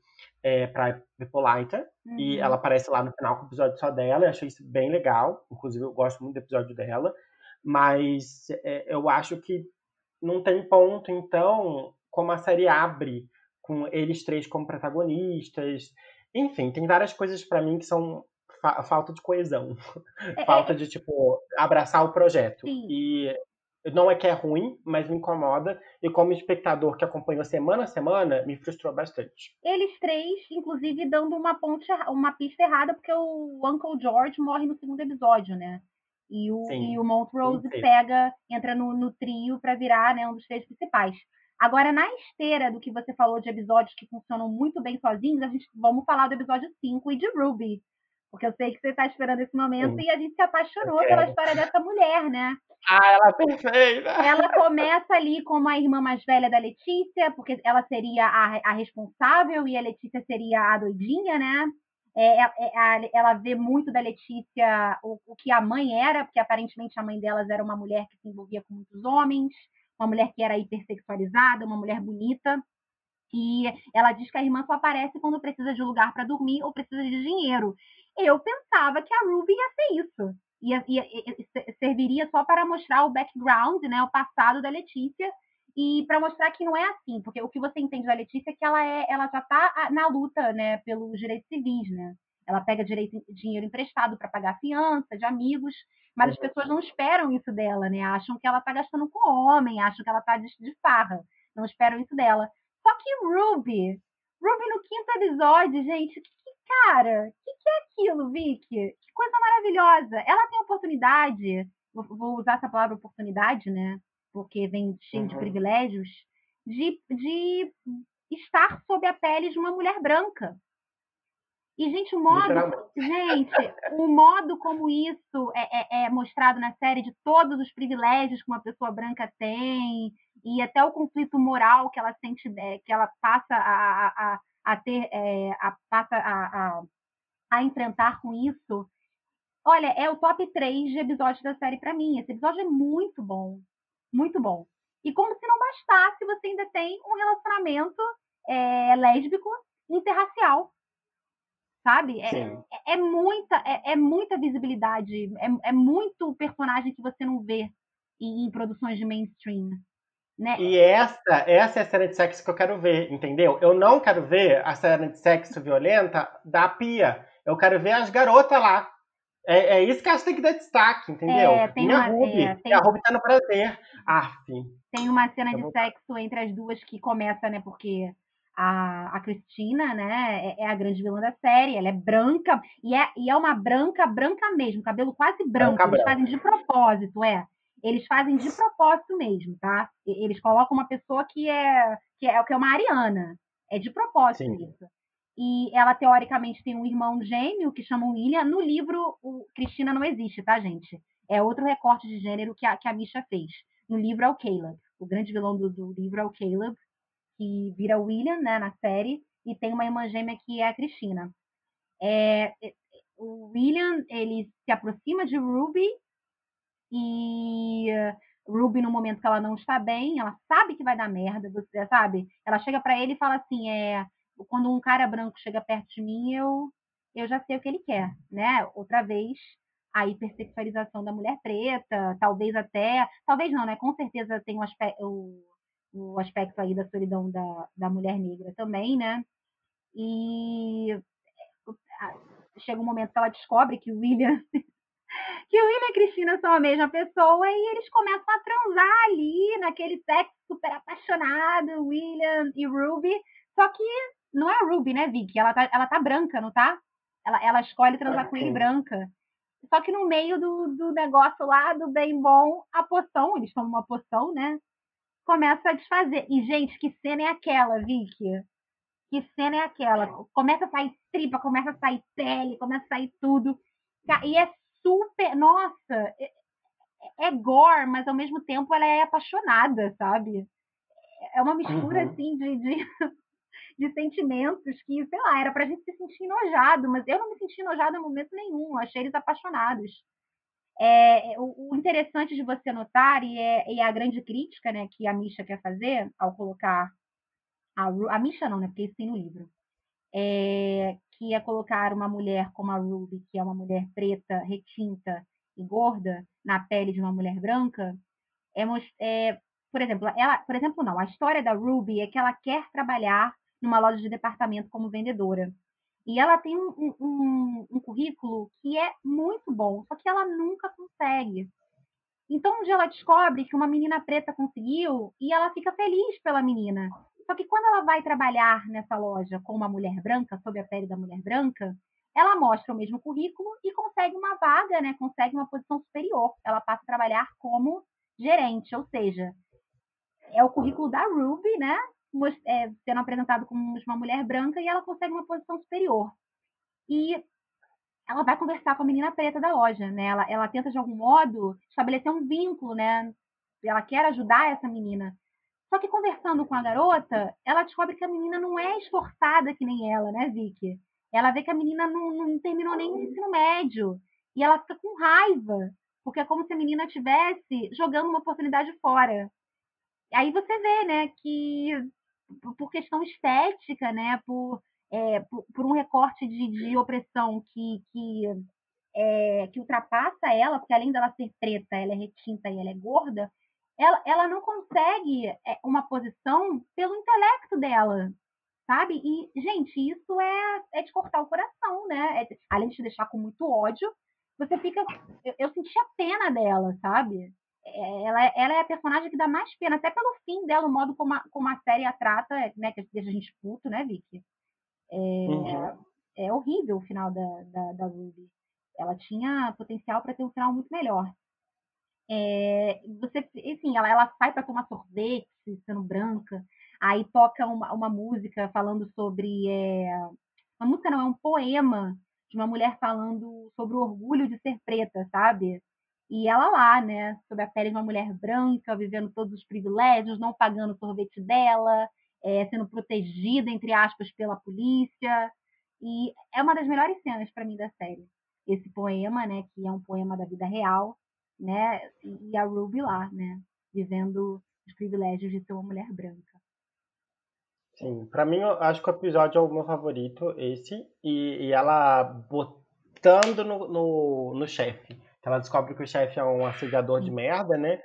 é, pra Hippolyta. Uhum. E ela aparece lá no final com o episódio só dela. Eu achei isso bem legal. Inclusive, eu gosto muito do episódio dela. Mas é, eu acho que não tem ponto, então, como a série abre com eles três como protagonistas. Enfim, tem várias coisas para mim que são fa falta de coesão. É, falta é, de, tipo, abraçar o projeto. Sim. E não é que é ruim, mas me incomoda. E como espectador que acompanhou semana a semana, me frustrou bastante. Eles três, inclusive, dando uma ponte, uma pista errada, porque o Uncle George morre no segundo episódio, né? E o, e o Montrose pega, entra no, no trio para virar né, um dos três principais. Agora, na esteira do que você falou de episódios que funcionam muito bem sozinhos, a gente vamos falar do episódio 5 e de Ruby. Porque eu sei que você está esperando esse momento Sim. e a gente se apaixonou pela história dessa mulher, né? Ah, ela é perfeita! Ela começa ali como a irmã mais velha da Letícia, porque ela seria a, a responsável e a Letícia seria a doidinha, né? É, é, é ela vê muito da Letícia o, o, que a mãe era, porque aparentemente a mãe delas era uma mulher que se envolvia com muitos homens, uma mulher que era hipersexualizada, uma mulher bonita. E ela diz que a irmã só aparece quando precisa de lugar para dormir ou precisa de dinheiro eu pensava que a Ruby ia ser isso. Ia, serviria só para mostrar o background, né, o passado da Letícia, e para mostrar que não é assim, porque o que você entende da Letícia é que ela, é, ela já está na luta né, pelos direitos civis, né? Ela pega direito, dinheiro emprestado para pagar fiança de amigos, mas as uhum. pessoas não esperam isso dela, né? Acham que ela está gastando com homem, acham que ela está de, de farra, não esperam isso dela. Só que Ruby, Ruby no quinto episódio, gente, Cara, o que, que, é aquilo, Vicky? Que coisa maravilhosa. Ela tem oportunidade, vou, vou usar essa palavra oportunidade, né? Porque vem cheio uhum. de privilégios, de, de estar sob a pele de uma mulher branca. E, gente, o modo. Gente, o modo como isso é, é, é, mostrado na série de todos os privilégios que uma pessoa branca tem, e até o conflito moral que ela sente, é, que ela passa a, a, a ter, é, a, passa a, a, a enfrentar com isso. Olha, é o top 3 de episódios da série para mim. Esse episódio é muito bom. Muito bom. E como se não bastasse, você ainda tem um relacionamento é, lésbico interracial. Sabe? É, é, é, muita, é, é, muita visibilidade. É, é muito personagem que você não vê em, em produções de mainstream. Né? E essa, essa é a cena de sexo que eu quero ver, entendeu? Eu não quero ver a cena de sexo violenta da Pia. Eu quero ver as garotas lá. É, é isso que acho que tem que dar destaque, entendeu? É, tem Minha uma, Ruby. É, tem... A Ruby tá no prazer. Aff. Tem uma cena de sexo entre as duas que começa, né? Porque a, a Cristina, né, é, é, a grande vilã da série, ela é branca, e é, e é uma branca, branca mesmo, cabelo quase branco, branca, eles branca. fazem de propósito, é eles fazem de propósito mesmo, tá? Eles colocam uma pessoa que é que é, que é uma ariana. É de propósito Sim. isso. E ela, teoricamente, tem um irmão gêmeo que chama William. No livro, o Cristina não existe, tá, gente? É outro recorte de gênero que a, que a Misha fez. No livro é o Caleb. O grande vilão do, do livro é o Caleb, que vira William, né, na série. E tem uma irmã gêmea que é a Cristina. É, o William, ele se aproxima de Ruby e Ruby, no momento que ela não está bem, ela sabe que vai dar merda, você sabe? Ela chega para ele e fala assim: é, quando um cara branco chega perto de mim, eu, eu já sei o que ele quer, né? Outra vez, a hipersexualização da mulher preta, talvez até, talvez não, né? Com certeza tem um aspecto, o, aspecto aí da solidão da, da mulher negra também, né? E chega um momento que ela descobre que o William que o William e a Cristina são a mesma pessoa e eles começam a transar ali, naquele sexo super apaixonado, William e Ruby. Só que não é a Ruby, né, Vicky? Ela tá, ela tá branca, não tá? Ela, ela escolhe transar com ele branca. Só que no meio do, do negócio lá, do bem bom, a poção, eles tomam uma poção, né? Começa a desfazer. E, gente, que cena é aquela, Vicky? Que cena é aquela? Começa a sair tripa, começa a sair pele, começa a sair tudo. E é super. Nossa, é, é gore, mas ao mesmo tempo ela é apaixonada, sabe? É uma mistura uhum. assim de, de, de, sentimentos que, sei lá, era pra gente se sentir enojado, mas eu não me senti enojada em momento nenhum, achei eles apaixonados. É, o, o, interessante de você notar, e é, e é, a grande crítica né, que a Misha quer fazer ao colocar. A, a Misha não, né? Porque isso tem no livro. é, que é colocar uma mulher como a Ruby, que é uma mulher preta, retinta e gorda, na pele de uma mulher branca, é, é por exemplo, ela, por exemplo, não, a história da Ruby é que ela quer trabalhar numa loja de departamento como vendedora. E ela tem um, um, um, currículo que é muito bom, só que ela nunca consegue. Então, um dia ela descobre que uma menina preta conseguiu e ela fica feliz pela menina. Só que quando ela vai trabalhar nessa loja com uma mulher branca, sob a pele da mulher branca, ela mostra o mesmo currículo e consegue uma vaga, né? Consegue uma posição superior. Ela passa a trabalhar como gerente, ou seja, é o currículo da Ruby, né? É, sendo apresentado como uma mulher branca e ela consegue uma posição superior. E ela vai conversar com a menina preta da loja, né? Ela, ela tenta de algum modo estabelecer um vínculo, né? Ela quer ajudar essa menina. Só que conversando com a garota, ela descobre que a menina não é esforçada que nem ela, né, Vicky? Ela vê que a menina não, não terminou nem o ensino médio. E ela fica com raiva, porque é como se a menina estivesse jogando uma oportunidade fora. Aí você vê, né, que por questão estética, né, por, é, por, por, um recorte de, de opressão que, que, é, que ultrapassa ela, porque além dela ser preta, ela é retinta e ela é gorda, ela, ela não consegue é, uma posição pelo intelecto dela, sabe? E, gente, isso é, é de cortar o coração, né? É, além de te deixar com muito ódio, você fica. Eu, eu senti a pena dela, sabe? É, ela, ela é a personagem que dá mais pena, até pelo fim dela, o modo como a, como a série a trata, né? Que a gente puto, né, Vicky? É, uhum. é horrível o final da, da, da Ruby. Ela tinha potencial para ter um final muito melhor. É, você, enfim, ela, ela sai para tomar sorvete, sendo branca, aí toca uma, uma música falando sobre. É, uma música não, é um poema de uma mulher falando sobre o orgulho de ser preta, sabe? E ela lá, né, sob a pele de uma mulher branca, vivendo todos os privilégios, não pagando o sorvete dela, é, sendo protegida, entre aspas, pela polícia. E é uma das melhores cenas para mim da série. Esse poema, né, que é um poema da vida real, né, e a Ruby lá, né, vivendo os privilégios de ser uma mulher branca. Sim, para mim eu acho que o episódio é o meu favorito, esse, e, e ela botando no, no, no chefe ela descobre que o chefe é um assediador de merda, né?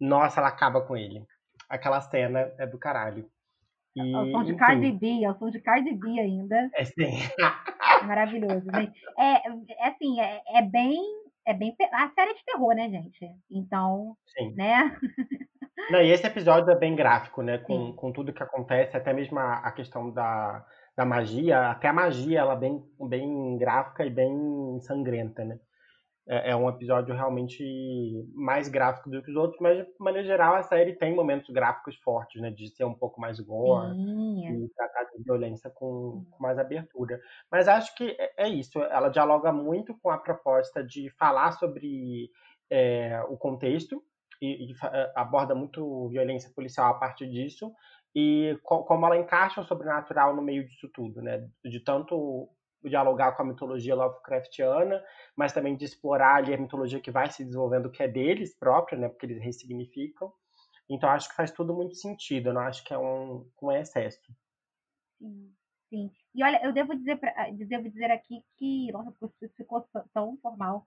Nossa, ela acaba com ele. Aquela cena é do caralho. E, é o som de enfim. Cardi B, é o som de Cardi B ainda. É sim. Maravilhoso, gente. É, é assim, é, é bem. É bem. A série é de terror, né, gente? Então, sim. né? Não, e esse episódio é bem gráfico, né? Com, com tudo que acontece, até mesmo a, a questão da, da magia, até a magia ela é bem, bem gráfica e bem sangrenta, né? É, é, um episódio realmente mais gráfico do que os outros, mas de maneira geral a série tem momentos gráficos fortes, né? De ser um pouco mais gore Sim. e tratar de violência com, com, mais abertura. Mas acho que é, é, isso, ela dialoga muito com a proposta de falar sobre é, o contexto e, e, é, aborda muito violência policial a partir disso e co como ela encaixa o sobrenatural no meio disso tudo, né? De tanto dialogar com a mitologia Lovecraftiana, mas também de explorar ali a mitologia que vai se desenvolvendo, que é deles própria, né, porque eles ressignificam. Então acho que faz tudo muito sentido, eu não acho que é um, um excesso. Sim, sim. E olha, eu devo dizer, pra, ah, devo dizer aqui que, nossa, ficou tão formal,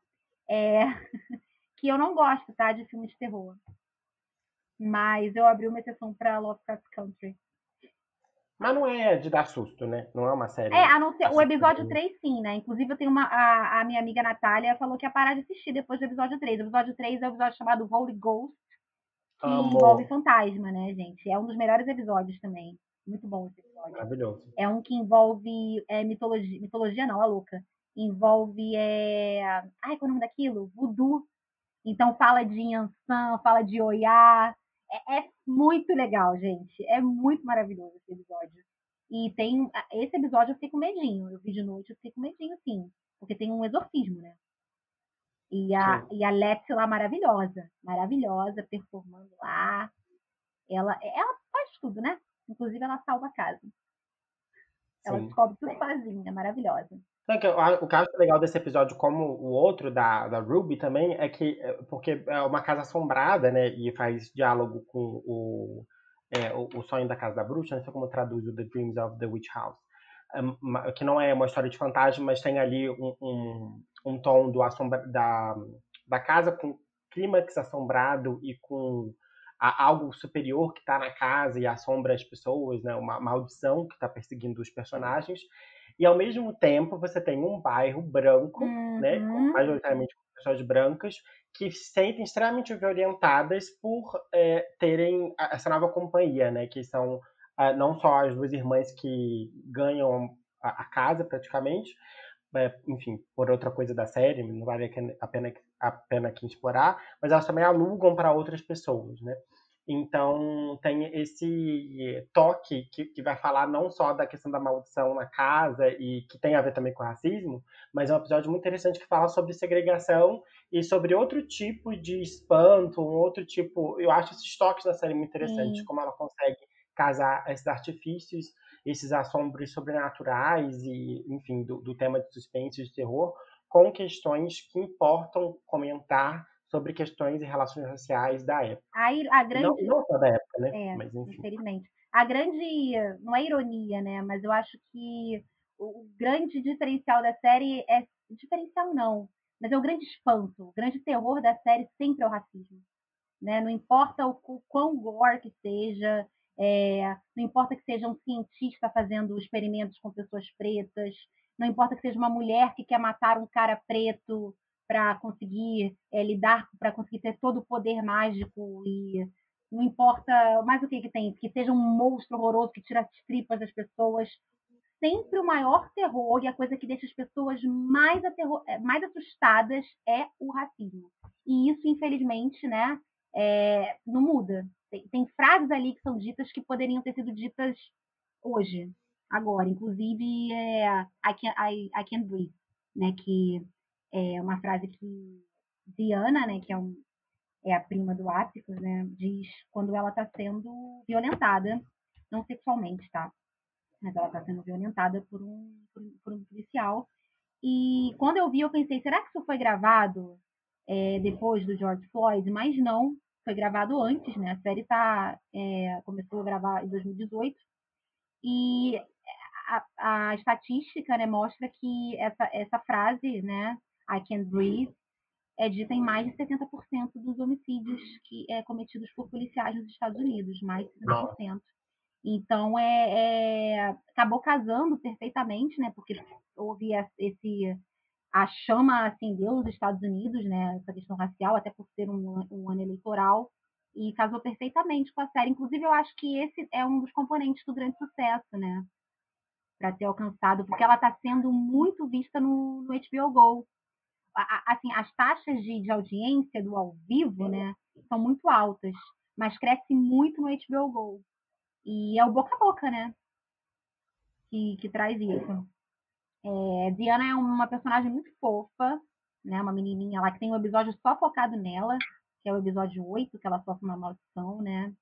é, que eu não gosto, tá, de filmes de terror. Mas eu abri uma exceção para Lovecraft Country. Mas não é de dar susto, né? Não é uma série. É, a não ser, o episódio 3, sim, né? Inclusive, eu tenho uma. A, a, minha amiga Natália falou que ia parar de assistir depois do episódio 3. O episódio 3 é o episódio chamado Holy Ghost, que Amor. envolve fantasma, né, gente? É um dos melhores episódios também. Muito bom esse episódio. Maravilhoso. É um que envolve é, mitologia. Mitologia não, a louca. Envolve. É... Ai, qual é o nome daquilo? Voodoo. Então fala de Yansan, fala de Oiá, é, é muito legal, gente. É muito maravilhoso esse episódio. E tem. Esse episódio eu fiquei com medinho. Eu vi de noite, eu fiquei com medinho, sim. Porque tem um exorcismo, né? E a, e a Lexi lá maravilhosa. Maravilhosa, performando lá. Ela, ela faz tudo, né? Inclusive ela salva a casa. Ela Sim. descobre tudo sozinha, maravilhosa. O que eu acho legal desse episódio, como o outro da, da Ruby também, é que, é, porque é uma casa assombrada, né, e faz diálogo com o, é, o, o, sonho da casa da bruxa, não sei como traduz o The Dreams of the Witch House. que não é uma história de fantasma, mas tem ali um, um, um tom do assombra, da, da casa com clímax assombrado e com algo superior que está na casa e assombra as pessoas, né? uma maldição que está perseguindo os personagens. E ao mesmo tempo você tem um bairro branco, uhum. né, majoritariamente com pessoas brancas, que se sentem extremamente violentadas por é, terem essa nova companhia, né, que são ah, não só as duas irmãs que ganham a, a casa praticamente, é, enfim, por outra coisa da série, não vale a pena, a pena aqui explorar, mas elas também alugam para outras pessoas, né? Então, tem esse toque que, que vai falar não só da questão da maldição na casa e que tem a ver também com racismo, mas é um episódio muito interessante que fala sobre segregação e sobre outro tipo de espanto, um outro tipo. Eu acho esses toques da série muito interessantes, como ela consegue casar esses artifícios, esses assombros sobrenaturais e, enfim, do, do tema de suspense e de terror, com questões que importam comentar sobre questões e relações raciais da época. A, a grande... não, não só da época, né? É, mas, enfim. infelizmente. A grande, não é ironia, né? Mas eu acho que o grande diferencial da série é diferencial não, mas é o grande espanto, o grande terror da série sempre é o racismo, né? Não importa o, o quão gore que seja, é, não importa que seja um cientista fazendo experimentos com pessoas pretas, não importa que seja uma mulher que quer matar um cara preto para conseguir é, lidar, para conseguir ter todo o poder mágico e não importa mais o que que tem, que seja um monstro horroroso que tira as tripas das pessoas, sempre o maior terror e a coisa que deixa as pessoas mais, aterror, é, mais assustadas é o racismo. E isso, infelizmente, né, é, não muda. Tem, tem, frases ali que são ditas que poderiam ter sido ditas hoje, agora. Inclusive, é, I, can, I, I Can't Breathe, né, que é uma frase que Diana, né, que é, um, é a prima do Áticos, né, diz quando ela está sendo violentada, não sexualmente, tá? Mas ela está sendo violentada por um, por, por, um policial. E quando eu vi, eu pensei, será que isso foi gravado é, depois do George Floyd? Mas não, foi gravado antes, né? A série tá, é, começou a gravar em 2018. E a, a, estatística né, mostra que essa, essa frase, né, I Can't Breathe, é dita em mais de 70% dos homicídios que é cometidos por policiais nos Estados Unidos, mais de 70%. Então, é, é, acabou casando perfeitamente, né? Porque houve esse a chama acendeu nos Estados Unidos, né? Essa questão racial, até por ser um, um ano eleitoral, e casou perfeitamente com a série. Inclusive, eu acho que esse é um dos componentes do grande sucesso, né? Para ter alcançado, porque ela está sendo muito vista no, no HBO Go assim, as taxas de, de audiência do ao vivo, né, são muito altas, mas cresce muito no HBO Go. E é o boca a boca, né, que, que traz isso. É, Diana é uma personagem muito fofa, né, uma menininha lá que tem um episódio só focado nela, que é o episódio 8, que ela sofre uma maldição, né,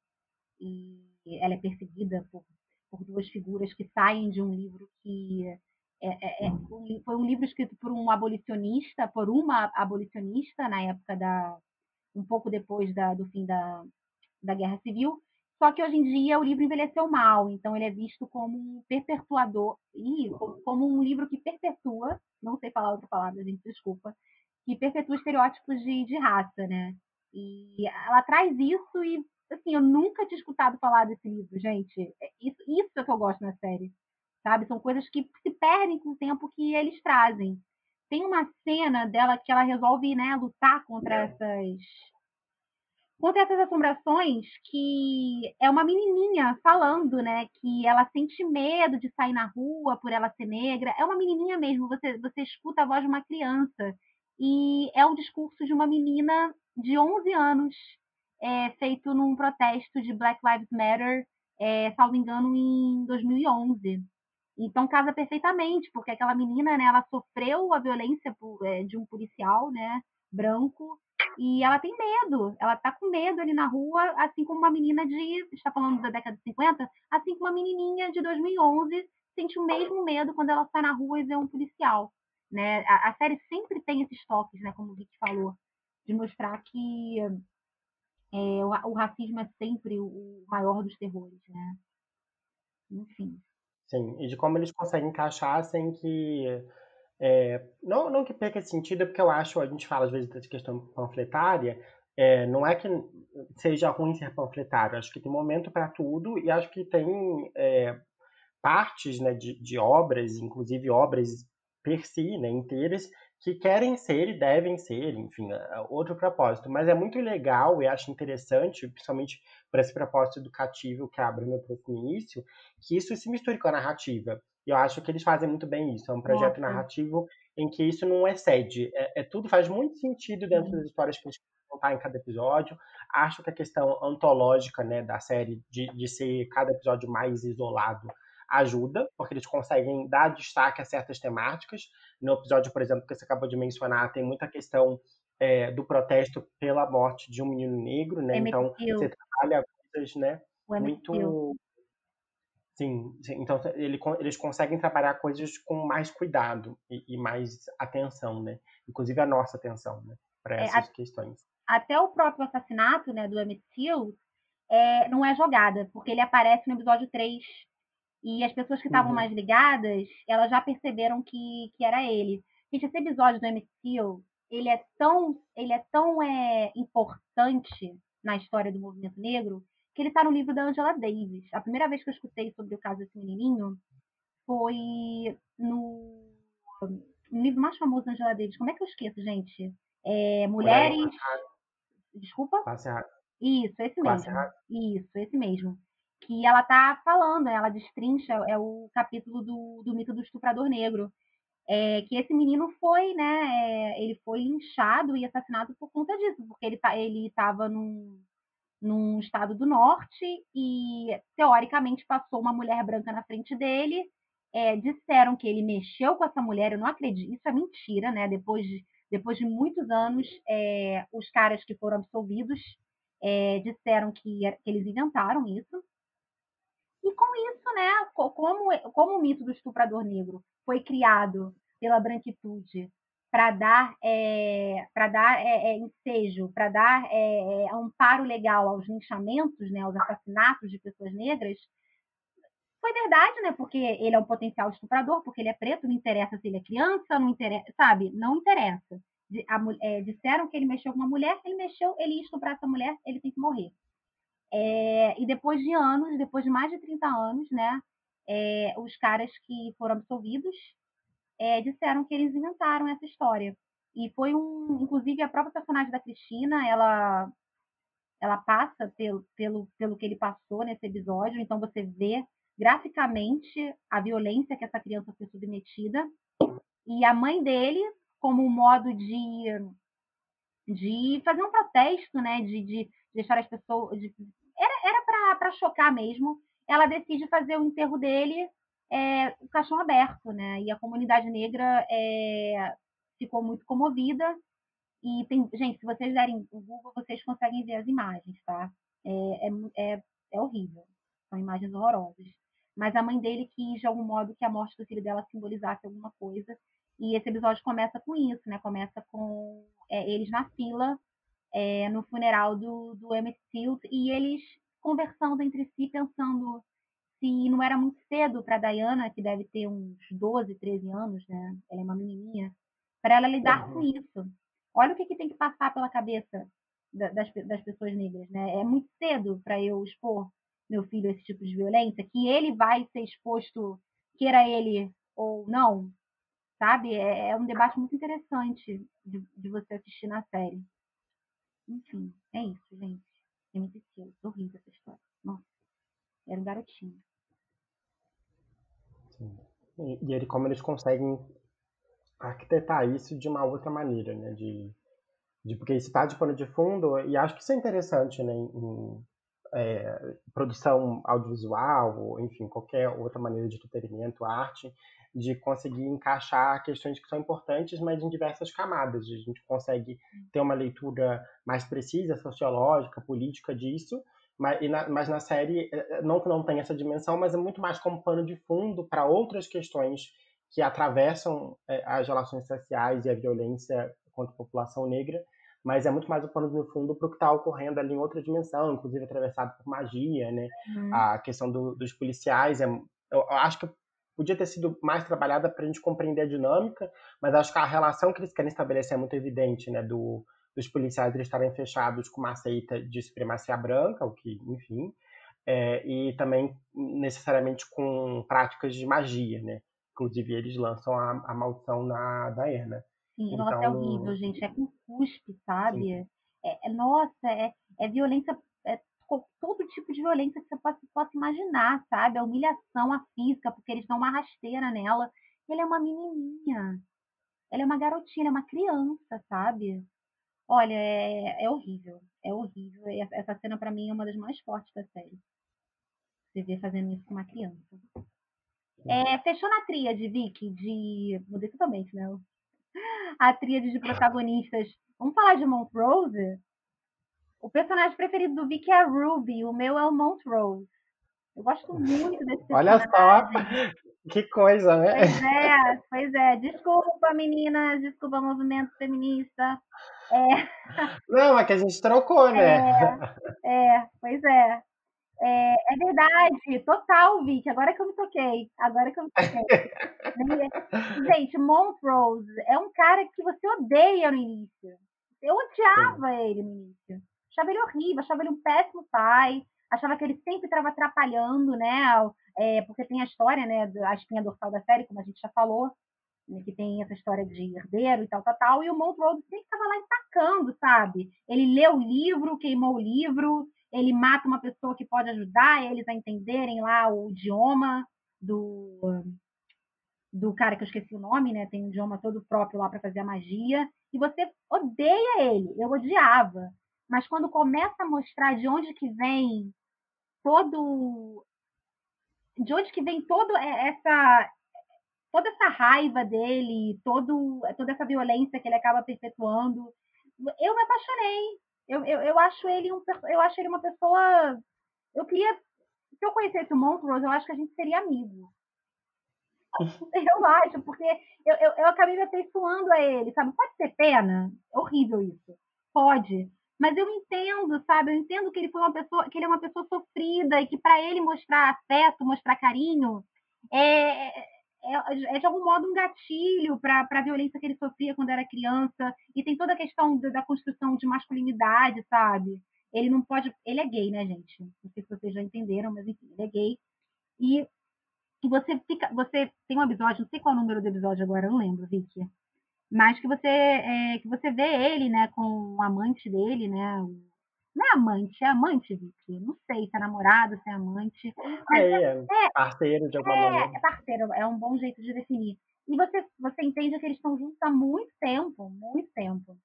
e ela é perseguida por, por duas figuras que saem de um livro que é, é, é foi um livro escrito por um abolicionista, por uma abolicionista na época da um pouco depois da, do fim da, da Guerra Civil. Só que hoje em dia o livro envelheceu mal, então ele é visto como um perpetuador, e como um livro que perpetua, não sei falar outra palavra, gente, desculpa, que perpetua estereótipos de, de raça, né? E ela traz isso e, assim, eu nunca tinha escutado falar desse livro, gente. É isso, isso é que eu gosto na série sabe? São coisas que se perdem com o tempo que eles trazem. Tem uma cena dela que ela resolve, né, lutar contra essas contra essas assombrações que é uma menininha falando, né, que ela sente medo de sair na rua por ela ser negra. É uma menininha mesmo, você você escuta a voz de uma criança e é o discurso de uma menina de 11 anos, é, feito num protesto de Black Lives Matter, é, salvo engano, em 2011. Então casa perfeitamente, porque aquela menina, né, ela sofreu a violência é, de um policial, né, branco, e ela tem medo, ela tá com medo ali na rua, assim como uma menina de, está falando da década de 50, assim como uma menininha de 2011 sente o mesmo medo quando ela sai na rua e vê um policial, né? A, a série sempre tem esses toques, né, como o Vicky falou, de mostrar que é, o, o, racismo é sempre o maior dos terrores, né? Enfim. Sim, e de como eles conseguem encaixar sem que. É, não, não que perca sentido, porque eu acho, a gente fala às vezes dessa questão panfletária, é, não é que seja ruim ser panfletário, acho que tem momento para tudo e acho que tem é, partes né, de, de, obras, inclusive obras per si, né, inteiras, que querem ser e devem ser, enfim, outro propósito. Mas é muito legal e acho interessante, principalmente por esse propósito educativo que a Bruna trouxe no início, que isso se misture com a narrativa. E eu acho que eles fazem muito bem isso. É um projeto narrativo em que isso não excede. É, é, tudo faz muito sentido dentro das histórias que eles contar em cada episódio. Acho que a questão antológica né, da série, de, de ser cada episódio mais isolado, ajuda, porque eles conseguem dar destaque a certas temáticas. No episódio, por exemplo, que você acabou de mencionar, tem muita questão é, do protesto pela morte de um menino negro, né? Então, você trabalha coisas, né? Muito. Sim, sim, então ele, eles conseguem trabalhar coisas com mais cuidado e, e, mais atenção, né? Inclusive a nossa atenção, né? Para essas é, questões. Até o próprio assassinato, né, do Emmett Till, é, não é jogada, porque ele aparece no episódio 3 e as pessoas que estavam uhum. mais ligadas, elas já perceberam que, que era ele. Gente, esse episódio do Till, ele é tão, ele é tão é, importante na história do movimento negro que ele está no livro da Angela Davis. A primeira vez que eu escutei sobre o caso desse menininho foi no, no livro mais famoso da Angela Davis. Como é que eu esqueço, gente? É, Mulheres... Desculpa? Isso, esse mesmo. Isso, esse mesmo que ela tá falando, ela destrincha, é o capítulo do, do mito do estuprador negro. É, que esse menino foi, né, é, ele foi inchado e assassinado por conta disso, porque ele, tá, ele estava num, num estado do norte e, teoricamente, passou uma mulher branca na frente dele, é, disseram que ele mexeu com essa mulher, eu não acredito, isso é mentira, né, depois de, depois de muitos anos, é, os caras que foram absolvidos é, disseram que, que eles inventaram isso, e com isso, né, como, como o mito do estuprador negro foi criado pela branquitude para dar, é, dar é, é, ensejo, para dar é, é, amparo legal aos linchamentos, né, aos assassinatos de pessoas negras, foi verdade, né? Porque ele é um potencial estuprador, porque ele é preto, não interessa se ele é criança, não interessa, sabe? Não interessa. A, é, disseram que ele mexeu com uma mulher, ele mexeu, ele ia estuprar essa mulher, ele tem que morrer. É, e depois de anos, depois de mais de 30 anos, né, é, os caras que foram absolvidos é, disseram que eles inventaram essa história. E foi um, inclusive a própria personagem da Cristina, ela ela passa pelo, pelo, pelo que ele passou nesse episódio, então você vê graficamente a violência que essa criança foi submetida. E a mãe dele, como um modo de, de fazer um protesto, né, de, de deixar as pessoas. De, era para chocar mesmo. Ela decide fazer o enterro dele é, o caixão aberto, né? E a comunidade negra é, ficou muito comovida. E tem, gente, se vocês derem o Google, vocês conseguem ver as imagens, tá? É, é, é, é horrível. São imagens horrorosas. Mas a mãe dele quis, de algum modo, que a morte do filho dela simbolizasse alguma coisa. E esse episódio começa com isso, né? Começa com é, eles na fila é, no funeral do, do Emmett Till e eles conversando entre si, pensando se não era muito cedo para Diana, que deve ter uns 12, 13 anos, né? Ela é uma menininha, para ela lidar uhum. com isso. Olha o que, que tem que passar pela cabeça das, das pessoas negras, né? É muito cedo para eu expor meu filho a esse tipo de violência, que ele vai ser exposto, queira ele ou não, sabe? É, é um debate muito interessante de, de você assistir na série. Enfim, é isso, gente. Eu me esqueci, horrível essa história. Nossa, era um garotinho. Sim. E, e ele, como eles conseguem arquitetar isso de uma outra maneira, né? De, de porque isso está de pano de fundo, e acho que isso é interessante, né? Em, é, produção audiovisual, ou enfim, qualquer outra maneira de entretenimento, arte, de conseguir encaixar questões que são importantes, mas em diversas camadas. A gente consegue ter uma leitura mais precisa, sociológica, política disso, mas, na, mas na série, é, é, não que não tenha essa dimensão, mas é muito mais como pano de fundo para outras questões que atravessam é, as relações sociais e a violência contra a população negra, mas é muito mais o pano de fundo para o que está ocorrendo ali em outra dimensão, inclusive atravessado por magia, né? Uhum. A questão do, dos policiais é Eu acho que podia ter sido mais trabalhada para a gente compreender a dinâmica, mas acho que a relação que eles querem estabelecer é muito evidente, né? Do, dos policiais eles estarem fechados com uma seita de supremacia branca, o que, enfim, é, e também necessariamente com práticas de magia, né? Inclusive eles lançam a, a maldição na Diana. Sim, então... nossa, é horrível, gente. É com cuspe, sabe? É, é, nossa, é, é violência, todo tipo de violência que você possa, possa imaginar, sabe? A humilhação, a física, porque eles dão uma rasteira nela. Ele é uma menininha. Ela é uma garotinha, é uma criança, sabe? Olha, é, é horrível. É horrível. Essa cena, para mim, é uma das mais fortes da série. Você vê fazendo isso com uma criança. É, fechou na tríade, Vicky, de. Mudei totalmente, né? A tríade de protagonistas. Vamos falar de Montrose? O personagem preferido do Vicky é a Ruby, o meu é o Montrose. Eu gosto muito desse personagem. Olha só, que coisa, né? Pois é, pois é. Desculpa, meninas, desculpa, movimento feminista. É... Não, é que a gente trocou, né? É, é pois é. É, é, verdade, total, Vicky. Agora que eu me toquei. Agora que eu me toquei. Gente, Montrose é um cara que você odeia no início. Eu odiava Sim. ele no início. Achava ele horrível, achava ele um péssimo pai. Achava que ele sempre estava atrapalhando, né? É, porque tem a história, né? A espinha dorsal da série, como a gente já falou, né, que tem essa história de herdeiro e tal, tal, tal. E o Montrose sempre estava lá empacando, sabe? Ele leu o livro, queimou o livro, ele mata uma pessoa que pode ajudar eles a entenderem lá o idioma do do cara que eu esqueci o nome, né? Tem um idioma todo próprio lá para fazer a magia. E você odeia ele. Eu odiava. Mas quando começa a mostrar de onde que vem todo de onde que vem toda essa toda essa raiva dele, todo, toda essa violência que ele acaba perpetuando, eu me apaixonei. Eu, eu, eu acho ele um, eu acho ele uma pessoa. Eu queria. Se eu conhecesse o Montrose, eu acho que a gente seria amigo. Eu acho, porque eu, eu, eu acabei me afeiçoando a ele, sabe? Pode ser pena, é horrível isso. Pode. Mas eu entendo, sabe? Eu entendo que ele foi uma pessoa, que ele é uma pessoa sofrida e que para ele mostrar afeto, mostrar carinho, é, é, é de algum modo um gatilho para a violência que ele sofria quando era criança. E tem toda a questão da, da construção de masculinidade, sabe? Ele não pode. Ele é gay, né, gente? Não sei se vocês já entenderam, mas enfim, ele é gay. E, e você fica. Você tem um episódio, não sei qual é o número do episódio agora, eu não lembro, Vicky. Mas que você, é, que você vê ele, né, com o amante dele, né? Não é amante, é amante, Vicky. Não sei se é namorado, se é amante. É, é, é, parceiro de alguma é, maneira. É parceiro, é um bom jeito de definir. E você, você entende que eles estão juntos há muito tempo, muito tempo.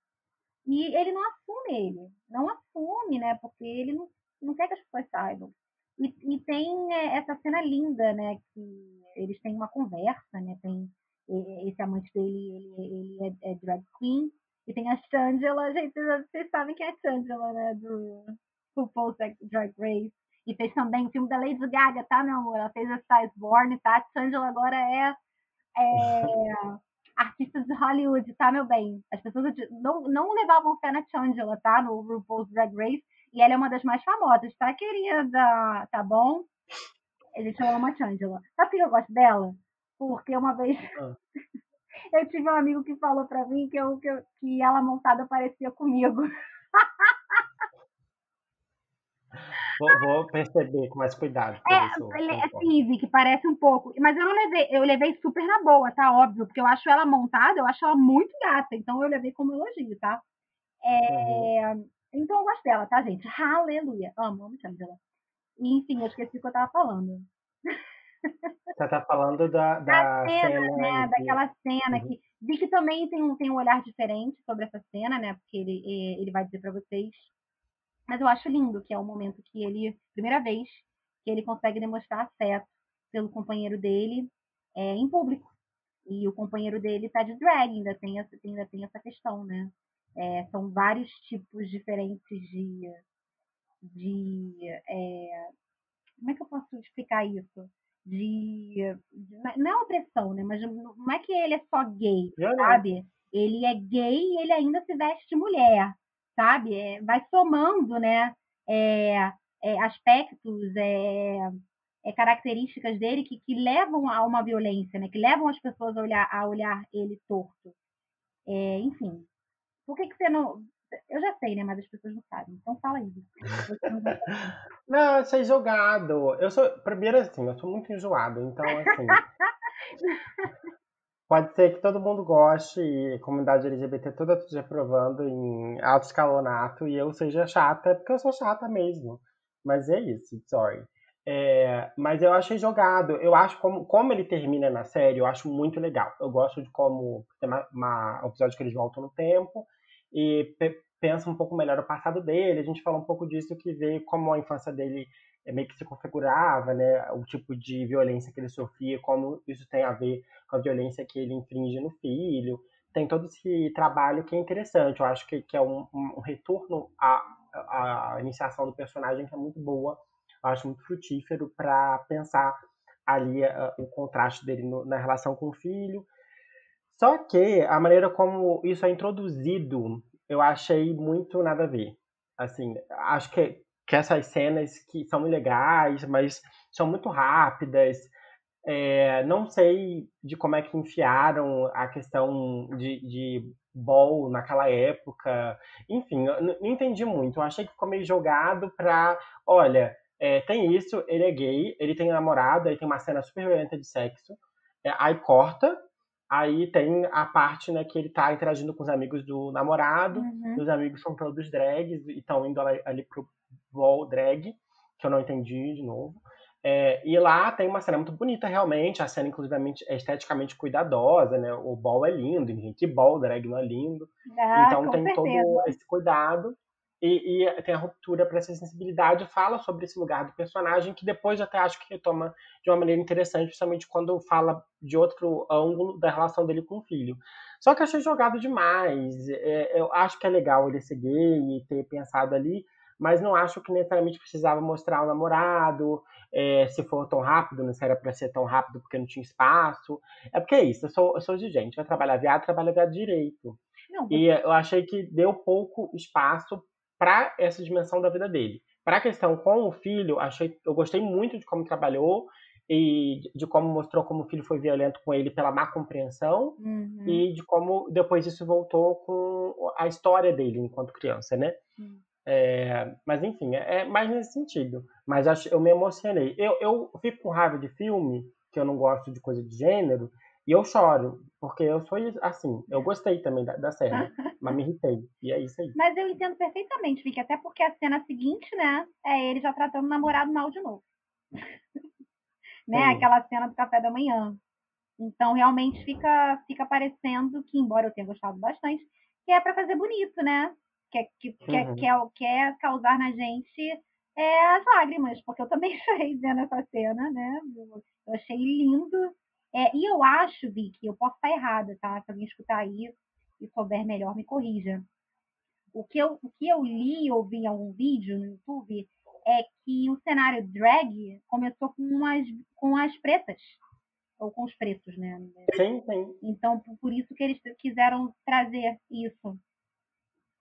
E ele não assume ele. Não assume, né? Porque ele não, não quer que as pessoas saibam. E, e tem é, essa cena linda, né? Que eles têm uma conversa, né? Tem esse amante dele, ele, ele é, é drag queen. E tem a Shangela, gente, vocês sabem quem é a Shangela, né? Do RuPaul's Drag Race. E fez também o filme da Lady Gaga, tá, meu amor? Ela fez a Size Born, tá? A Shangela agora é, é artista de Hollywood, tá, meu bem? As pessoas não, não levavam fé na Shangela, tá? No RuPaul's Drag Race. E ela é uma das mais famosas, tá, querida? Tá bom? A gente ama a Shangela. Sabe por que eu gosto dela? Porque uma vez... Ah. Eu tive um amigo que falou pra mim que, eu, que, eu, que ela montada parecia comigo. Vou, vou, perceber com mais cuidado. É, ele, é sim, que parece um pouco. Mas eu não levei, eu levei super na boa, tá? Óbvio, porque eu acho ela montada, eu acho ela muito gata, então eu levei como elogio, tá? É, uhum. Então eu gosto dela, tá, gente? Aleluia. Amo, amo Angela. E, enfim, eu esqueci o que eu tava falando. Você tá falando da, da, da cena, cena, né? Daquela cena uhum. que. Vi que também tem um, tem um olhar diferente sobre essa cena, né? Porque ele, ele vai dizer para vocês. Mas eu acho lindo que é o momento que ele, primeira vez, que ele consegue demonstrar afeto pelo companheiro dele é, em público. E o companheiro dele tá de drag, ainda tem essa, ainda tem essa questão, né? É, são vários tipos diferentes de. de é, como é que eu posso explicar isso? De, de, não é opressão, né? Mas não é que ele é só gay, é, sabe? Ele é gay e ele ainda se veste de mulher, sabe? É, vai somando, né? É, é, aspectos, é, é, características dele que, que levam a uma violência, né? Que levam as pessoas a olhar, a olhar ele torto. É, enfim, por que, que você não. Eu já sei, né? Mas as pessoas não sabem. Então fala aí. Não, eu sei jogado. Eu sou. Primeiro, assim, eu sou muito enjoado. Então, assim. pode ser que todo mundo goste e a comunidade LGBT toda esteja aprovando em alto escalonato e eu seja chata, porque eu sou chata mesmo. Mas é isso, sorry. É, mas eu achei jogado. Eu acho como, como ele termina na série, eu acho muito legal. Eu gosto de como tem uma, uma, um episódio que eles voltam no tempo e pe, pensa um pouco melhor o passado dele. A gente fala um pouco disso que vê como a infância dele é, meio que se configurava, né? O tipo de violência que ele sofria, como isso tem a ver com a violência que ele infringe no filho. Tem todo esse trabalho que é interessante. Eu acho que, que é um, um retorno à, à iniciação do personagem que é muito boa eu acho muito frutífero para pensar ali uh, o contraste dele no, na relação com o filho. Só que a maneira como isso é introduzido, eu achei muito nada a ver. Assim, acho que, que essas cenas que são legais, mas são muito rápidas. É, não sei de como é que enfiaram a questão de, de ball naquela época. Enfim, não entendi muito. Eu achei que ficou meio jogado para, olha, é, tem isso, ele é gay, ele tem namorada, ele tem uma cena super violenta de sexo. É, aí corta, aí tem a parte né, que ele tá interagindo com os amigos do namorado, uhum. os amigos são todos drags e estão indo ali, ali pro ball drag, que eu não entendi de novo. É, e lá tem uma cena muito bonita, realmente. A cena, inclusive, é esteticamente cuidadosa, né? O ball é lindo, gente. Que ball drag não é lindo. Ah, então tem certeza. todo esse cuidado e, e, tem a ruptura para essa sensibilidade, fala sobre esse lugar do personagem, que depois até acho que retoma de uma maneira interessante, principalmente quando fala de outro ângulo da relação dele com o filho. Só que achei jogado demais. É, eu acho que é legal ele ser gay e ter pensado ali, mas não acho que necessariamente precisava mostrar o namorado, é, se for tão rápido, não era para ser tão rápido porque não tinha espaço. É porque é isso, eu sou, eu sou de gente, vai trabalhar viado, trabalha viado direito. Não, e eu achei que deu pouco espaço para essa dimensão da vida dele. Para a questão com o filho, achei, eu gostei muito de como trabalhou e de como mostrou como o filho foi violento com ele pela má compreensão uhum. e de como depois isso voltou com a história dele enquanto criança, né? Uhum. É, mas enfim, é, é mais nesse sentido. Mas acho, eu me emocionei. Eu, eu fico com raiva de filme, que eu não gosto de coisa de gênero, e eu choro, porque eu sou assim. Eu gostei também da, da série, mas me irritei. E é isso aí. Mas eu entendo perfeitamente, Vicky, até porque a cena seguinte, né, é ele já tratando o namorado mal de novo. né? Aquela cena do café da manhã. Então, realmente fica, fica parecendo que, embora eu tenha gostado bastante, que é para fazer bonito, né? Que, que, que, uhum. quer, quer causar na gente é, as lágrimas, porque eu também chorei vendo essa cena, né? Eu achei lindo é, e eu acho, Vicky, eu posso estar errada, tá? Se alguém escutar aí e souber melhor, me corrija. O que eu, o que eu li ou vi em algum vídeo no YouTube é que o cenário drag começou com as, com as pretas, ou com os pretos, né? Sim, sim. Então, por isso que eles quiseram trazer isso.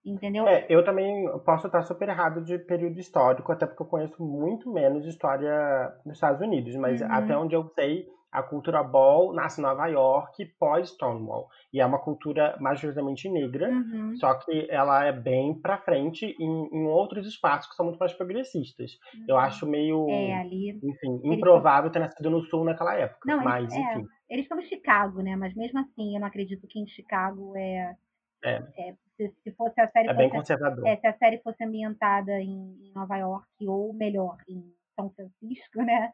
Entendeu? É, eu também posso estar super errado de período histórico, até porque eu conheço muito menos história dos Estados Unidos, mas uhum. até onde eu sei, a cultura ball nasce em Nova York pós Stonewall e é uma cultura majoritariamente negra, uhum. só que ela é bem para frente em, em, outros espaços que são muito mais progressistas. Uhum. Eu acho meio, é, ali, enfim, improvável ter nascido no sul naquela época. Não, mas eles, enfim. É, eles estão em Chicago, né? Mas mesmo assim, eu não acredito que em Chicago é, é. é se, se, fosse a série é fosse, bem conservador. É, se a série fosse ambientada em, em Nova York ou melhor em São Francisco, né?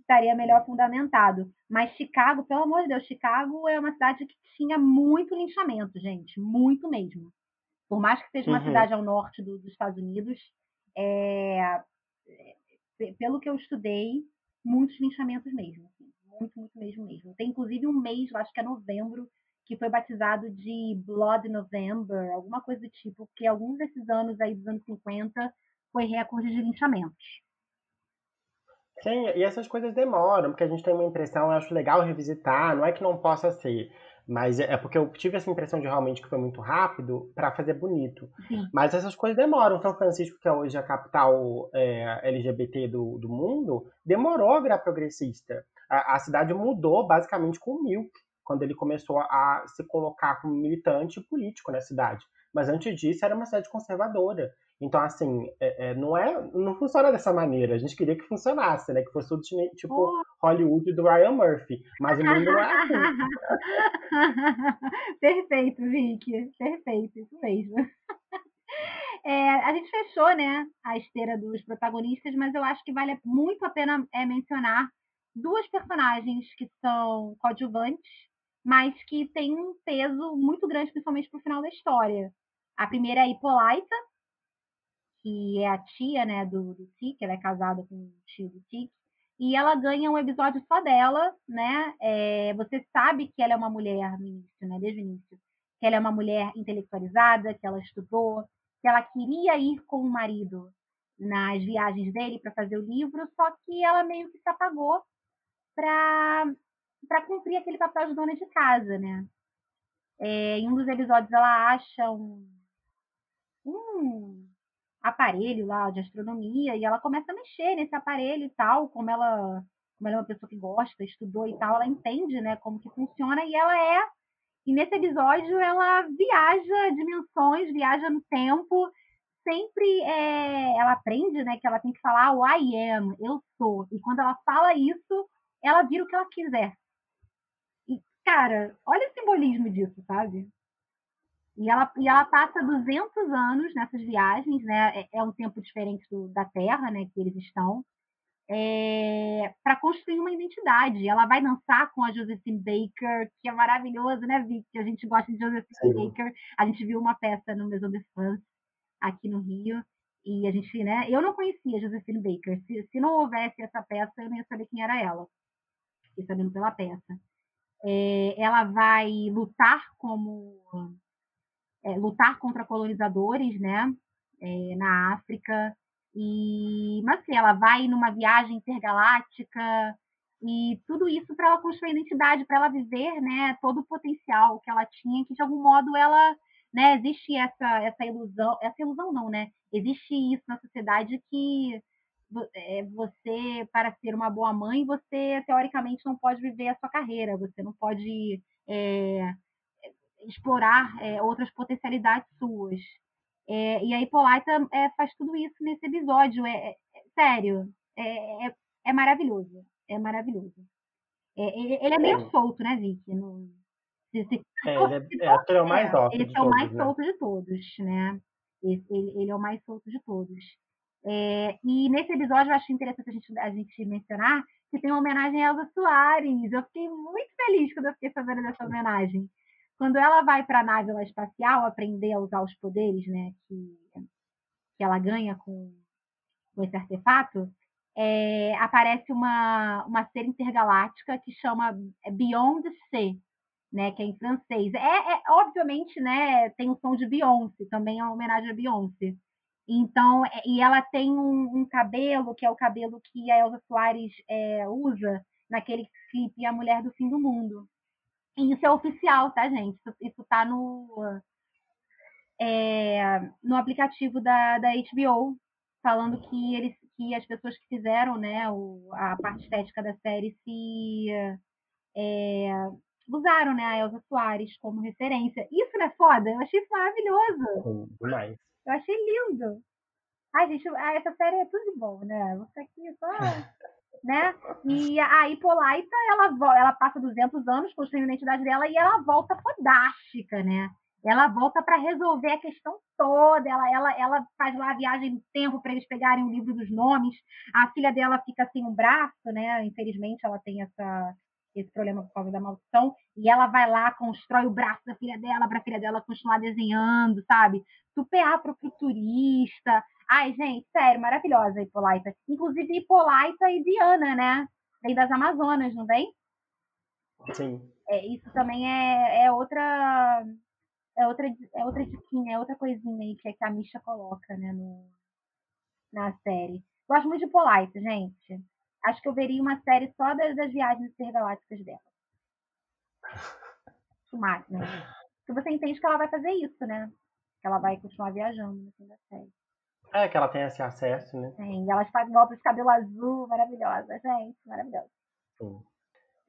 Estaria melhor fundamentado. Mas Chicago, pelo amor de Deus, Chicago é uma cidade que tinha muito linchamento, gente, muito mesmo. Por mais que seja uma uhum. cidade ao norte do, dos Estados Unidos, é, é, pelo que eu estudei, muitos linchamentos mesmo. Assim, muito, muito mesmo mesmo. Tem inclusive um mês, acho que é novembro, que foi batizado de Blood November, alguma coisa do tipo, que alguns desses anos aí dos anos 50 foi recorde de linchamentos. Sim, e essas coisas demoram, porque a gente tem uma impressão, eu acho legal revisitar, não é que não possa ser, Mas é, é porque eu tive essa impressão de realmente que foi muito rápido para fazer bonito. Sim. Mas essas coisas demoram. São Francisco, que é hoje a capital é, LGBT do, do mundo, demorou a virar progressista. A, a cidade mudou basicamente com o Milk, quando ele começou a se colocar como militante político na cidade. Mas antes disso era uma cidade conservadora. Então, assim, é, é, não é, não funciona dessa maneira. A gente queria que funcionasse, né? Que fosse tudo tipo oh. Hollywood do Ryan Murphy. Mas o mundo não é assim. Perfeito, Vicky. Perfeito, isso mesmo. É, a gente fechou, né, a esteira dos protagonistas, mas eu acho que vale muito a pena é, mencionar duas personagens que são coadjuvantes, mas que têm um peso muito grande, principalmente pro final da história. A primeira é a Hippolyta, que é a tia, né, do, do Tic, ela é casada com o tio do Tic, e ela ganha um episódio só dela, né? É, você sabe que ela é uma mulher no início, né? Desde o início. Que ela é uma mulher intelectualizada, que ela estudou, que ela queria ir com o marido nas viagens dele para fazer o livro, só que ela meio que se apagou para cumprir aquele papel de dona de casa, né? É, em um dos episódios ela acha um, um aparelho lá de astronomia e ela começa a mexer nesse aparelho e tal, como ela, como ela é uma pessoa que gosta, estudou e tal, ela entende, né, como que funciona e ela é e nesse episódio ela viaja dimensões, viaja no tempo, sempre é, ela aprende, né, que ela tem que falar o I am, eu sou. E quando ela fala isso, ela vira o que ela quiser. E cara, olha o simbolismo disso, sabe? E ela, e ela passa 200 anos nessas viagens, né? É, é um tempo diferente do, da Terra, né? Que eles estão. É, para construir uma identidade. Ela vai dançar com a Josephine Baker, que é maravilhoso, né, Vicky? A gente gosta de Josephine Sim. Baker. A gente viu uma peça no Maison de France, aqui no Rio. E a gente, né? Eu não conhecia Josephine Baker. Se, se não houvesse essa peça, eu não ia saber quem era ela. Fiquei sabendo pela peça. É, ela vai lutar como é, lutar contra colonizadores, né, é, na África. E, mas assim, ela vai numa viagem intergaláctica e tudo isso para ela construir identidade, para ela viver, né, todo o potencial que ela tinha, que de algum modo ela, né, existe essa essa ilusão, essa ilusão não, né? Existe isso na sociedade que é, você, para ser uma boa mãe, você teoricamente não pode viver a sua carreira, você não pode é, explorar é, outras potencialidades suas. É, e a Hippolyta é, faz tudo isso nesse episódio. É, é sério, é, é, é, maravilhoso. É maravilhoso. ele é meio solto, né, Vicky? No, se, se, é, ele é, é, o mais solto. Ele é o mais né? solto de todos, né? Ele, ele, é o mais solto de todos. É, e nesse episódio eu acho interessante a gente, a gente mencionar que tem uma homenagem a Elza Soares. Eu fiquei muito feliz quando eu fiquei sabendo dessa homenagem. Quando ela vai para a nave espacial aprender a usar os poderes né, que, que ela ganha com, com esse artefato, é, aparece uma, uma ser intergaláctica que chama Beyond C, né, que é em francês. É, é, obviamente, né, tem o som de Beyoncé, também é uma homenagem a Beyoncé. Então, é, e ela tem um, um, cabelo, que é o cabelo que a Elsa Soares é, usa naquele clipe A Mulher do Fim do Mundo. E isso é oficial, tá, gente? Isso, isso tá no, é, no aplicativo da, da HBO, falando que eles que as pessoas que fizeram né, o, a parte estética da série se é, usaram né, a Elsa Soares como referência. Isso não é foda? Eu achei isso maravilhoso. Demais. Eu achei lindo. Ai, gente, essa série é tudo de bom, né? Você aqui só né? E a Hippolyta, ela, ela passa 200 anos construindo a identidade dela e ela volta fodástica, né? Ela volta para resolver a questão toda. Ela, ela, ela faz lá a viagem no tempo para eles pegarem o livro dos nomes. A filha dela fica sem um braço, né? Infelizmente, ela tem essa, esse problema por causa da maldição. E ela vai lá, constrói o braço da filha dela para a filha dela continuar desenhando, sabe? Super afrofuturista. Ai, gente, sério, maravilhosa a Hippolyta. Inclusive Hippolyta e Diana, né? Vem das Amazonas, não vem? Sim. É, isso também é, é outra é outra é outra diquinha, é outra coisinha aí que, é que a Misha coloca, né, no, na série. Gosto muito de Hippolyta, gente. Acho que eu veria uma série só das, das viagens intergalácticas dela. acostumar, né? Que você entende que ela vai fazer isso, né? Que ela vai continuar viajando no fim da série. É, que ela tem esse acesso, né? Sim, elas fazem volta de cabelo azul, maravilhosa, gente, maravilhosa. Sim.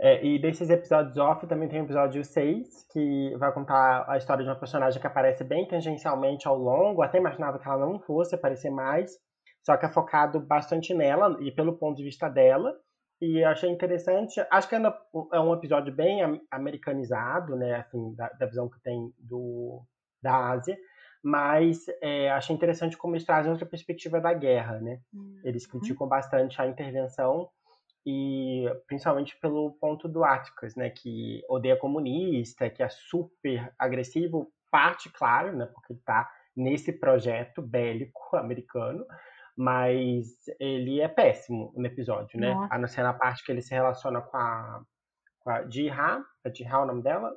É, e desses episódios off também tem o episódio 6, que vai contar a história de uma personagem que aparece bem tangencialmente ao longo. Até imaginava que ela não fosse aparecer mais, só que é focado bastante nela e pelo ponto de vista dela. E achei interessante. Acho que é um episódio bem americanizado, né? Assim, da, da visão que tem do, da Ásia. Mas é, achei interessante como eles trazem outra perspectiva da guerra, né? Uhum. Eles criticam bastante a intervenção e principalmente pelo ponto do Atticus, né, que odeia comunista, que é super agressivo, parte, claro, né, porque ele está nesse projeto bélico americano, mas ele é péssimo no episódio, né? Nossa. A não ser na parte que ele se relaciona com a, com a Jiha, é o nome dela?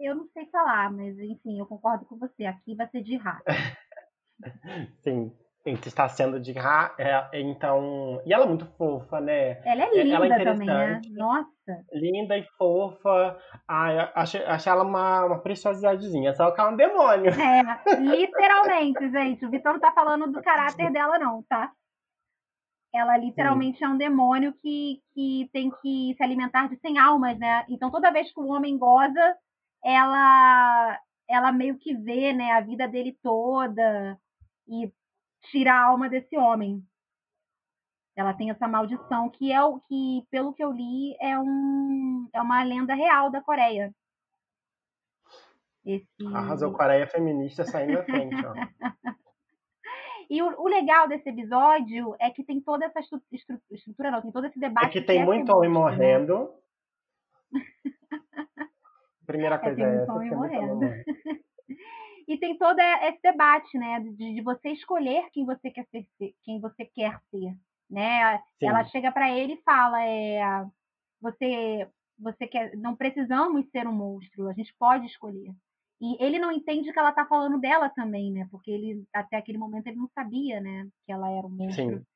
Eu não sei falar, mas enfim, eu concordo com você. Aqui vai ser Jiha. Sim, está sendo de ra, é, então. E ela é muito fofa, né? Ela é linda ela é também, né? Nossa. Linda e fofa. Ai, achei, achei ela uma, uma preciosidadezinha, só que ela é um demônio. É, literalmente, gente. O Vitor não tá falando do caráter dela, não, tá? Ela literalmente Sim. é um demônio que, que tem que se alimentar de sem almas, né? Então toda vez que o homem goza, ela ela meio que vê, né, a vida dele toda e tira a alma desse homem. Ela tem essa maldição que é o que, pelo que eu li, é um é uma lenda real da Coreia. Esse... Arrasou Coreia feminista saindo da frente, ó. E o, o, legal desse episódio é que tem toda essa estru estrutura, não, tem todo esse debate. É que tem que muito homem né? morrendo. Primeira coisa é, tem é essa. Homem morrendo. E tem todo esse debate, né, de, de você escolher quem você quer ser, quem você quer ser, né? Sim. Ela chega para ele e fala, é, você, você quer, não precisamos ser um monstro, a gente pode escolher. E ele não entende que ela tá falando dela também, né? Porque ele até aquele momento ele não sabia, né, que ela era um monstro. Sim.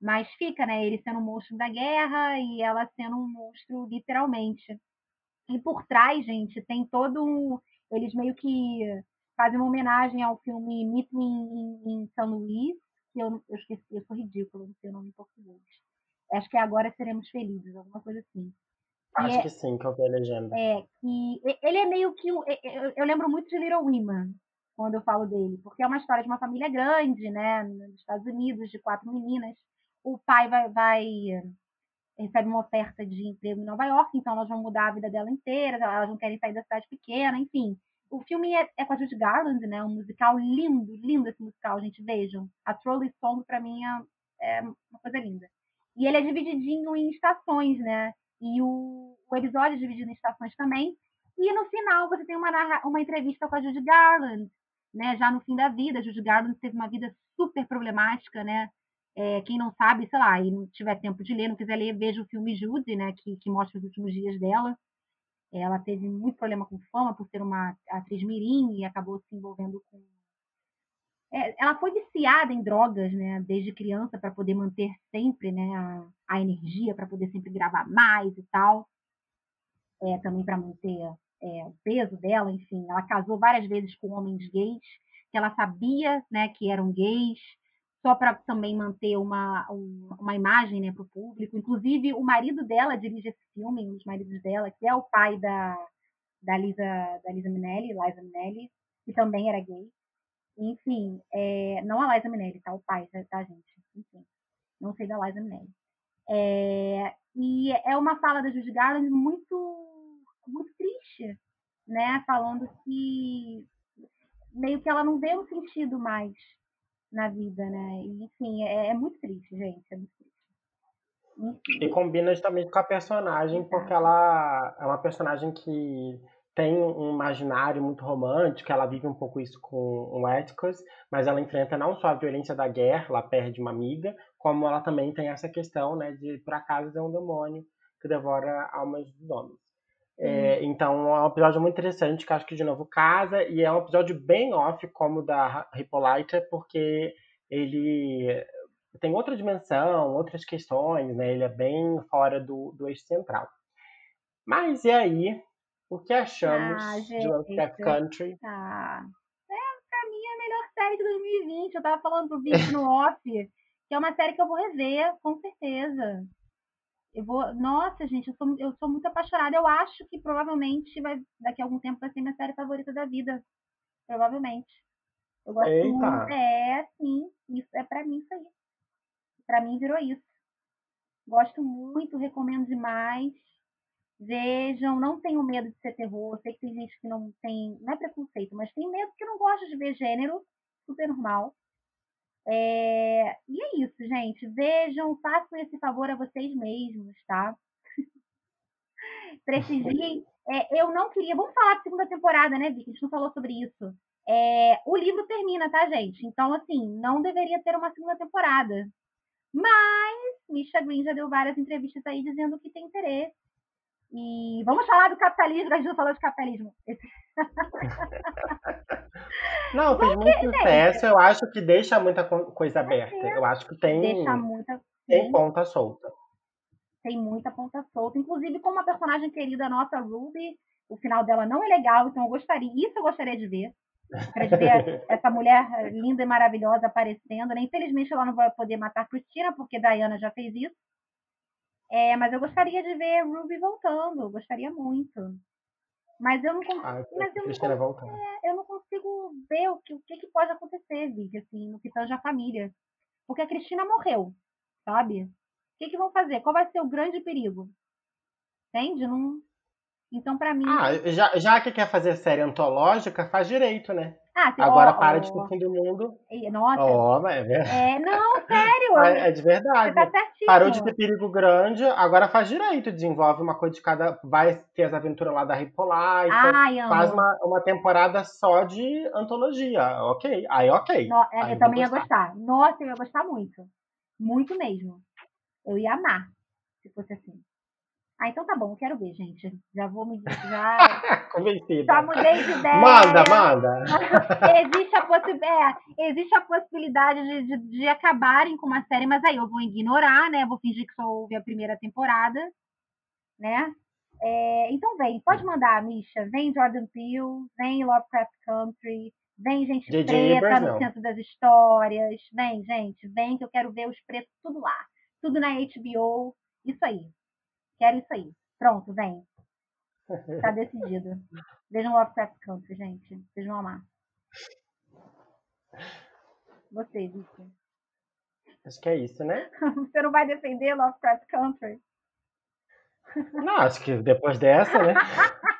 Mas fica, né, ele sendo um monstro da guerra e ela sendo um monstro literalmente. E por trás, gente, tem todo um eles meio que fazem uma homenagem ao filme Meet Me em, São Luís, que eu, eu esqueci, eu sou ridícula, não sei o nome em português. Acho que é Agora Seremos Felizes, alguma coisa assim. Acho é, que sim, que eu vi a legenda. É, que ele é meio que. Eu, eu lembro muito de Little Women, quando eu falo dele, porque é uma história de uma família grande, né, nos Estados Unidos, de quatro meninas. O pai vai, vai recebe uma oferta de emprego em Nova York, então elas vão mudar a vida dela inteira, elas não querem sair da cidade pequena, enfim. O filme é, é com a Judy Garland, né? Um musical lindo, lindo esse musical, gente. Vejam. A Trolley Song, para mim, é, é uma coisa linda. E ele é divididinho em estações, né? E o, o episódio é dividido em estações também. E no final você tem uma, uma entrevista com a Judy Garland, né? Já no fim da vida. A Judy Garland teve uma vida super problemática, né? É, quem não sabe, sei lá, e não tiver tempo de ler, não quiser ler, veja o filme Judy, né? Que, que mostra os últimos dias dela. Ela teve muito problema com fama por ser uma atriz mirim e acabou se envolvendo com. É, ela foi viciada em drogas, né, desde criança para poder manter sempre, né, a, a energia para poder sempre gravar mais e tal. É, também para manter é, o peso dela, enfim. Ela casou várias vezes com homens gays que ela sabia, né, que eram gays só para também manter uma, uma imagem né, para o público. Inclusive, o marido dela dirige esse filme, um dos maridos dela, que é o pai da, da, Lisa, da Lisa Minelli, Liza Minelli, que também era gay. Enfim, é, não a Liza Minelli, tá? O pai, tá, tá gente? Enfim, não sei da Liza Minelli. É, e é uma fala da Judy Garland muito, muito triste, né? Falando que meio que ela não vê um sentido mais na vida, né? E, enfim, é, é muito triste, gente. É muito triste. Enfim. E combina também com a personagem, porque ela é uma personagem que tem um imaginário muito romântico, ela vive um pouco isso com o Atticus, mas ela enfrenta não só a violência da guerra, ela perde uma amiga, como ela também tem essa questão, né, de por acaso é um demônio que devora almas dos homens. É, então é um episódio muito interessante que acho que de novo casa e é um episódio bem off como o da Hippolyta porque ele tem outra dimensão, outras questões, né? Ele é bem fora do, do eixo central. Mas e aí O que achamos Ah, de Lovecraft gente. Country? Ah, é, pra mim é a melhor série de 2020. Eu tava falando pro Vic no off, que é uma série que eu vou rever, com certeza. Eu vou. Nossa, gente, eu sou, eu sou muito apaixonada. Eu acho que provavelmente vai, daqui a algum tempo vai ser minha série favorita da vida. Provavelmente. Eu gosto Eita. muito. É, sim. Isso é pra mim isso aí. Pra mim virou isso. Gosto muito, recomendo demais. Vejam, não tenham medo de ser terror. Sei que tem gente que não tem, não é preconceito, mas tem medo que não gosta de ver gênero, super normal. É, E é isso, gente. Vejam, façam esse favor a vocês mesmos, tá? Prestigiem. É, eu não queria. Vamos falar de segunda temporada, né, Vicky? A gente não falou sobre isso. É, o livro termina, tá, gente? Então, assim, não deveria ter uma segunda temporada. Mas Misha Green já deu várias entrevistas aí dizendo que tem interesse. E vamos falar do capitalismo, a gente não falou de capitalismo. Não, fez muito sucesso. Eu acho que deixa muita co- coisa aberta. certeza. Eu acho que tem, Deixa muita. tem ponta solta. tem muita ponta solta. Inclusive, como uma personagem querida nossa, Ruby, o final dela não é legal, então eu gostaria, isso eu gostaria de ver. De ver essa mulher linda e maravilhosa aparecendo. Né? Infelizmente, ela não vai poder matar Cristina, porque Diana já fez isso. É, mas eu gostaria de ver Ruby voltando, gostaria muito. Mas eu não, con- Ah, mas eu não, Cristina voltando. eu não consigo ver o que, o que, que pode acontecer, Vicky, assim, no que tange a família. Porque a Cristina morreu, sabe? O que, que vão fazer? Qual vai ser o grande perigo? Entende? Não... Então, pra mim. Ah, já, já que quer fazer série antológica, faz direito, né? Ah, se- Agora ó, para ó, de fim do mundo. Nossa, Ó, mas é ver- é, não, sério. é de Você verdade. tá. Parou de ter perigo grande, agora faz direito. Desenvolve uma coisa de cada. Vai ter as aventuras lá da Ripolar. Então faz uma, uma temporada só de antologia. Ok. Aí, ok. No- é, Aí eu também ia gostar. gostar. Nossa, eu ia gostar muito. Muito mesmo. Eu ia amar, se fosse assim. Ah, então tá bom, quero ver, gente. Já vou me. Já, Convencida. já mudei de ideia. Manda, manda. existe, a possi- é, existe a possibilidade de, de, de acabarem com uma série, mas aí eu vou ignorar, né? Vou fingir que só houve a primeira temporada, né? É, então vem, pode mandar, Misha. Vem Jordan Peele, vem Lovecraft Country, vem gente preta no centro das histórias. Vem, gente, vem que eu quero ver os pretos tudo lá. Tudo na HBO. Isso aí. Quero isso aí. Pronto, vem. Tá decidido. Vejam Lovecraft Country, gente. Vocês vão amar. Você, Vicky. Acho que é isso, né? Você não vai defender Lovecraft Country? Não, acho que depois dessa, né?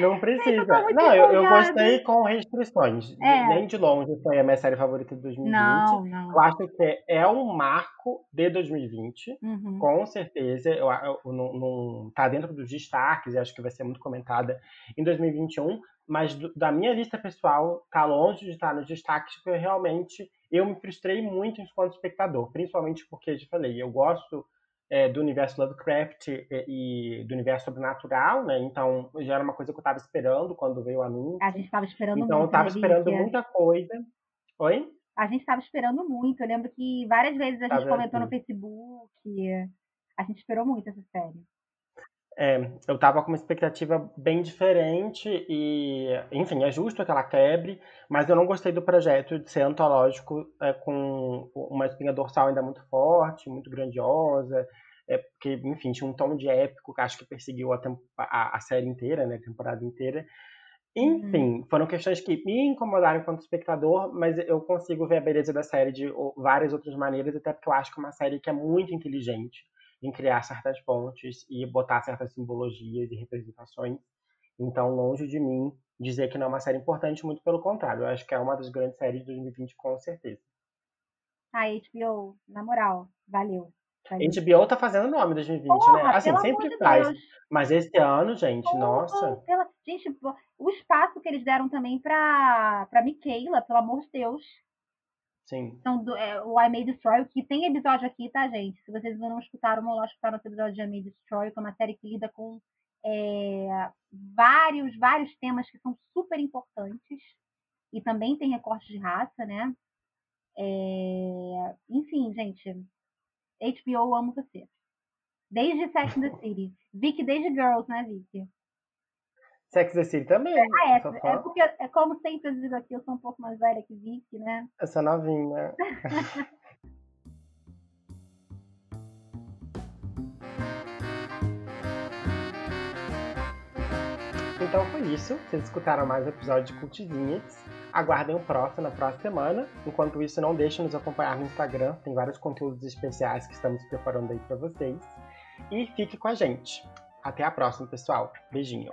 Não precisa. Eu Não, eu, eu gostei com restrições. É. Nem de longe foi a minha série favorita de 2020. Não, não. Eu acho que é um marco de 2020, Uhum. com certeza. Eu, eu, não, não tá dentro dos destaques, e acho que vai ser muito comentada em 2021. Mas do- da minha lista pessoal, tá longe de estar nos destaques, porque realmente eu me frustrei muito enquanto espectador. Principalmente porque, eu te falei, eu gosto é, do universo Lovecraft e, e do universo sobrenatural, né? Então já era uma coisa que eu tava esperando quando veio o anúncio. A gente estava esperando Então eu muito. tava né, esperando muita coisa. Oi? A gente estava esperando muito. Eu lembro que várias vezes a gente comentou no Facebook. A gente esperou muito essa série. É, eu tava com uma expectativa bem diferente e, enfim, é justo que ela quebre, mas eu não gostei do projeto de ser antológico é, com uma espinha dorsal ainda muito forte, muito grandiosa, é, porque, enfim, tinha um tom de épico que acho que perseguiu a, a- a série inteira, né, a temporada inteira. Enfim, foram questões que me incomodaram enquanto espectador, mas eu consigo ver a beleza da série de várias outras maneiras, até porque eu acho que é uma série que é muito inteligente em criar certas pontes e botar certas simbologias e representações. Então, longe de mim dizer que não é uma série importante, muito pelo contrário. Eu acho que é uma das grandes séries de 2020, com certeza. A HBO, na moral, valeu. valeu. HBO tá fazendo nome em 2020, Porra, né? Assim, sempre faz. Deus. Mas esse ano, gente, Porra, nossa. pela- Gente, o espaço que eles deram também pra, pra Michaela, pelo amor de Deus. Sim. Então, do, é, o I May Destroy, que tem episódio aqui, tá, gente? Se vocês não escutaram, vão lá escutar nosso episódio de I May Destroy, que é uma série que lida com é, vários, vários temas que são super importantes. E também tem recortes de raça, né? É, enfim, gente. HBO, amo você. Desde Sex and the City. Vicky, desde Girls, né, Vicky? Sex and City também. Ah, é, é porque, é como sempre eu digo aqui, eu sou um pouco mais velha que Vicky, né? Eu sou novinha. Então foi isso. Vocês escutaram mais um episódio de Cultizinhas. Aguardem o próximo na próxima semana. Enquanto isso, não deixem nos acompanhar no Instagram. Tem vários conteúdos especiais que estamos preparando aí para vocês. E fique com a gente. Até a próxima, pessoal. Beijinho.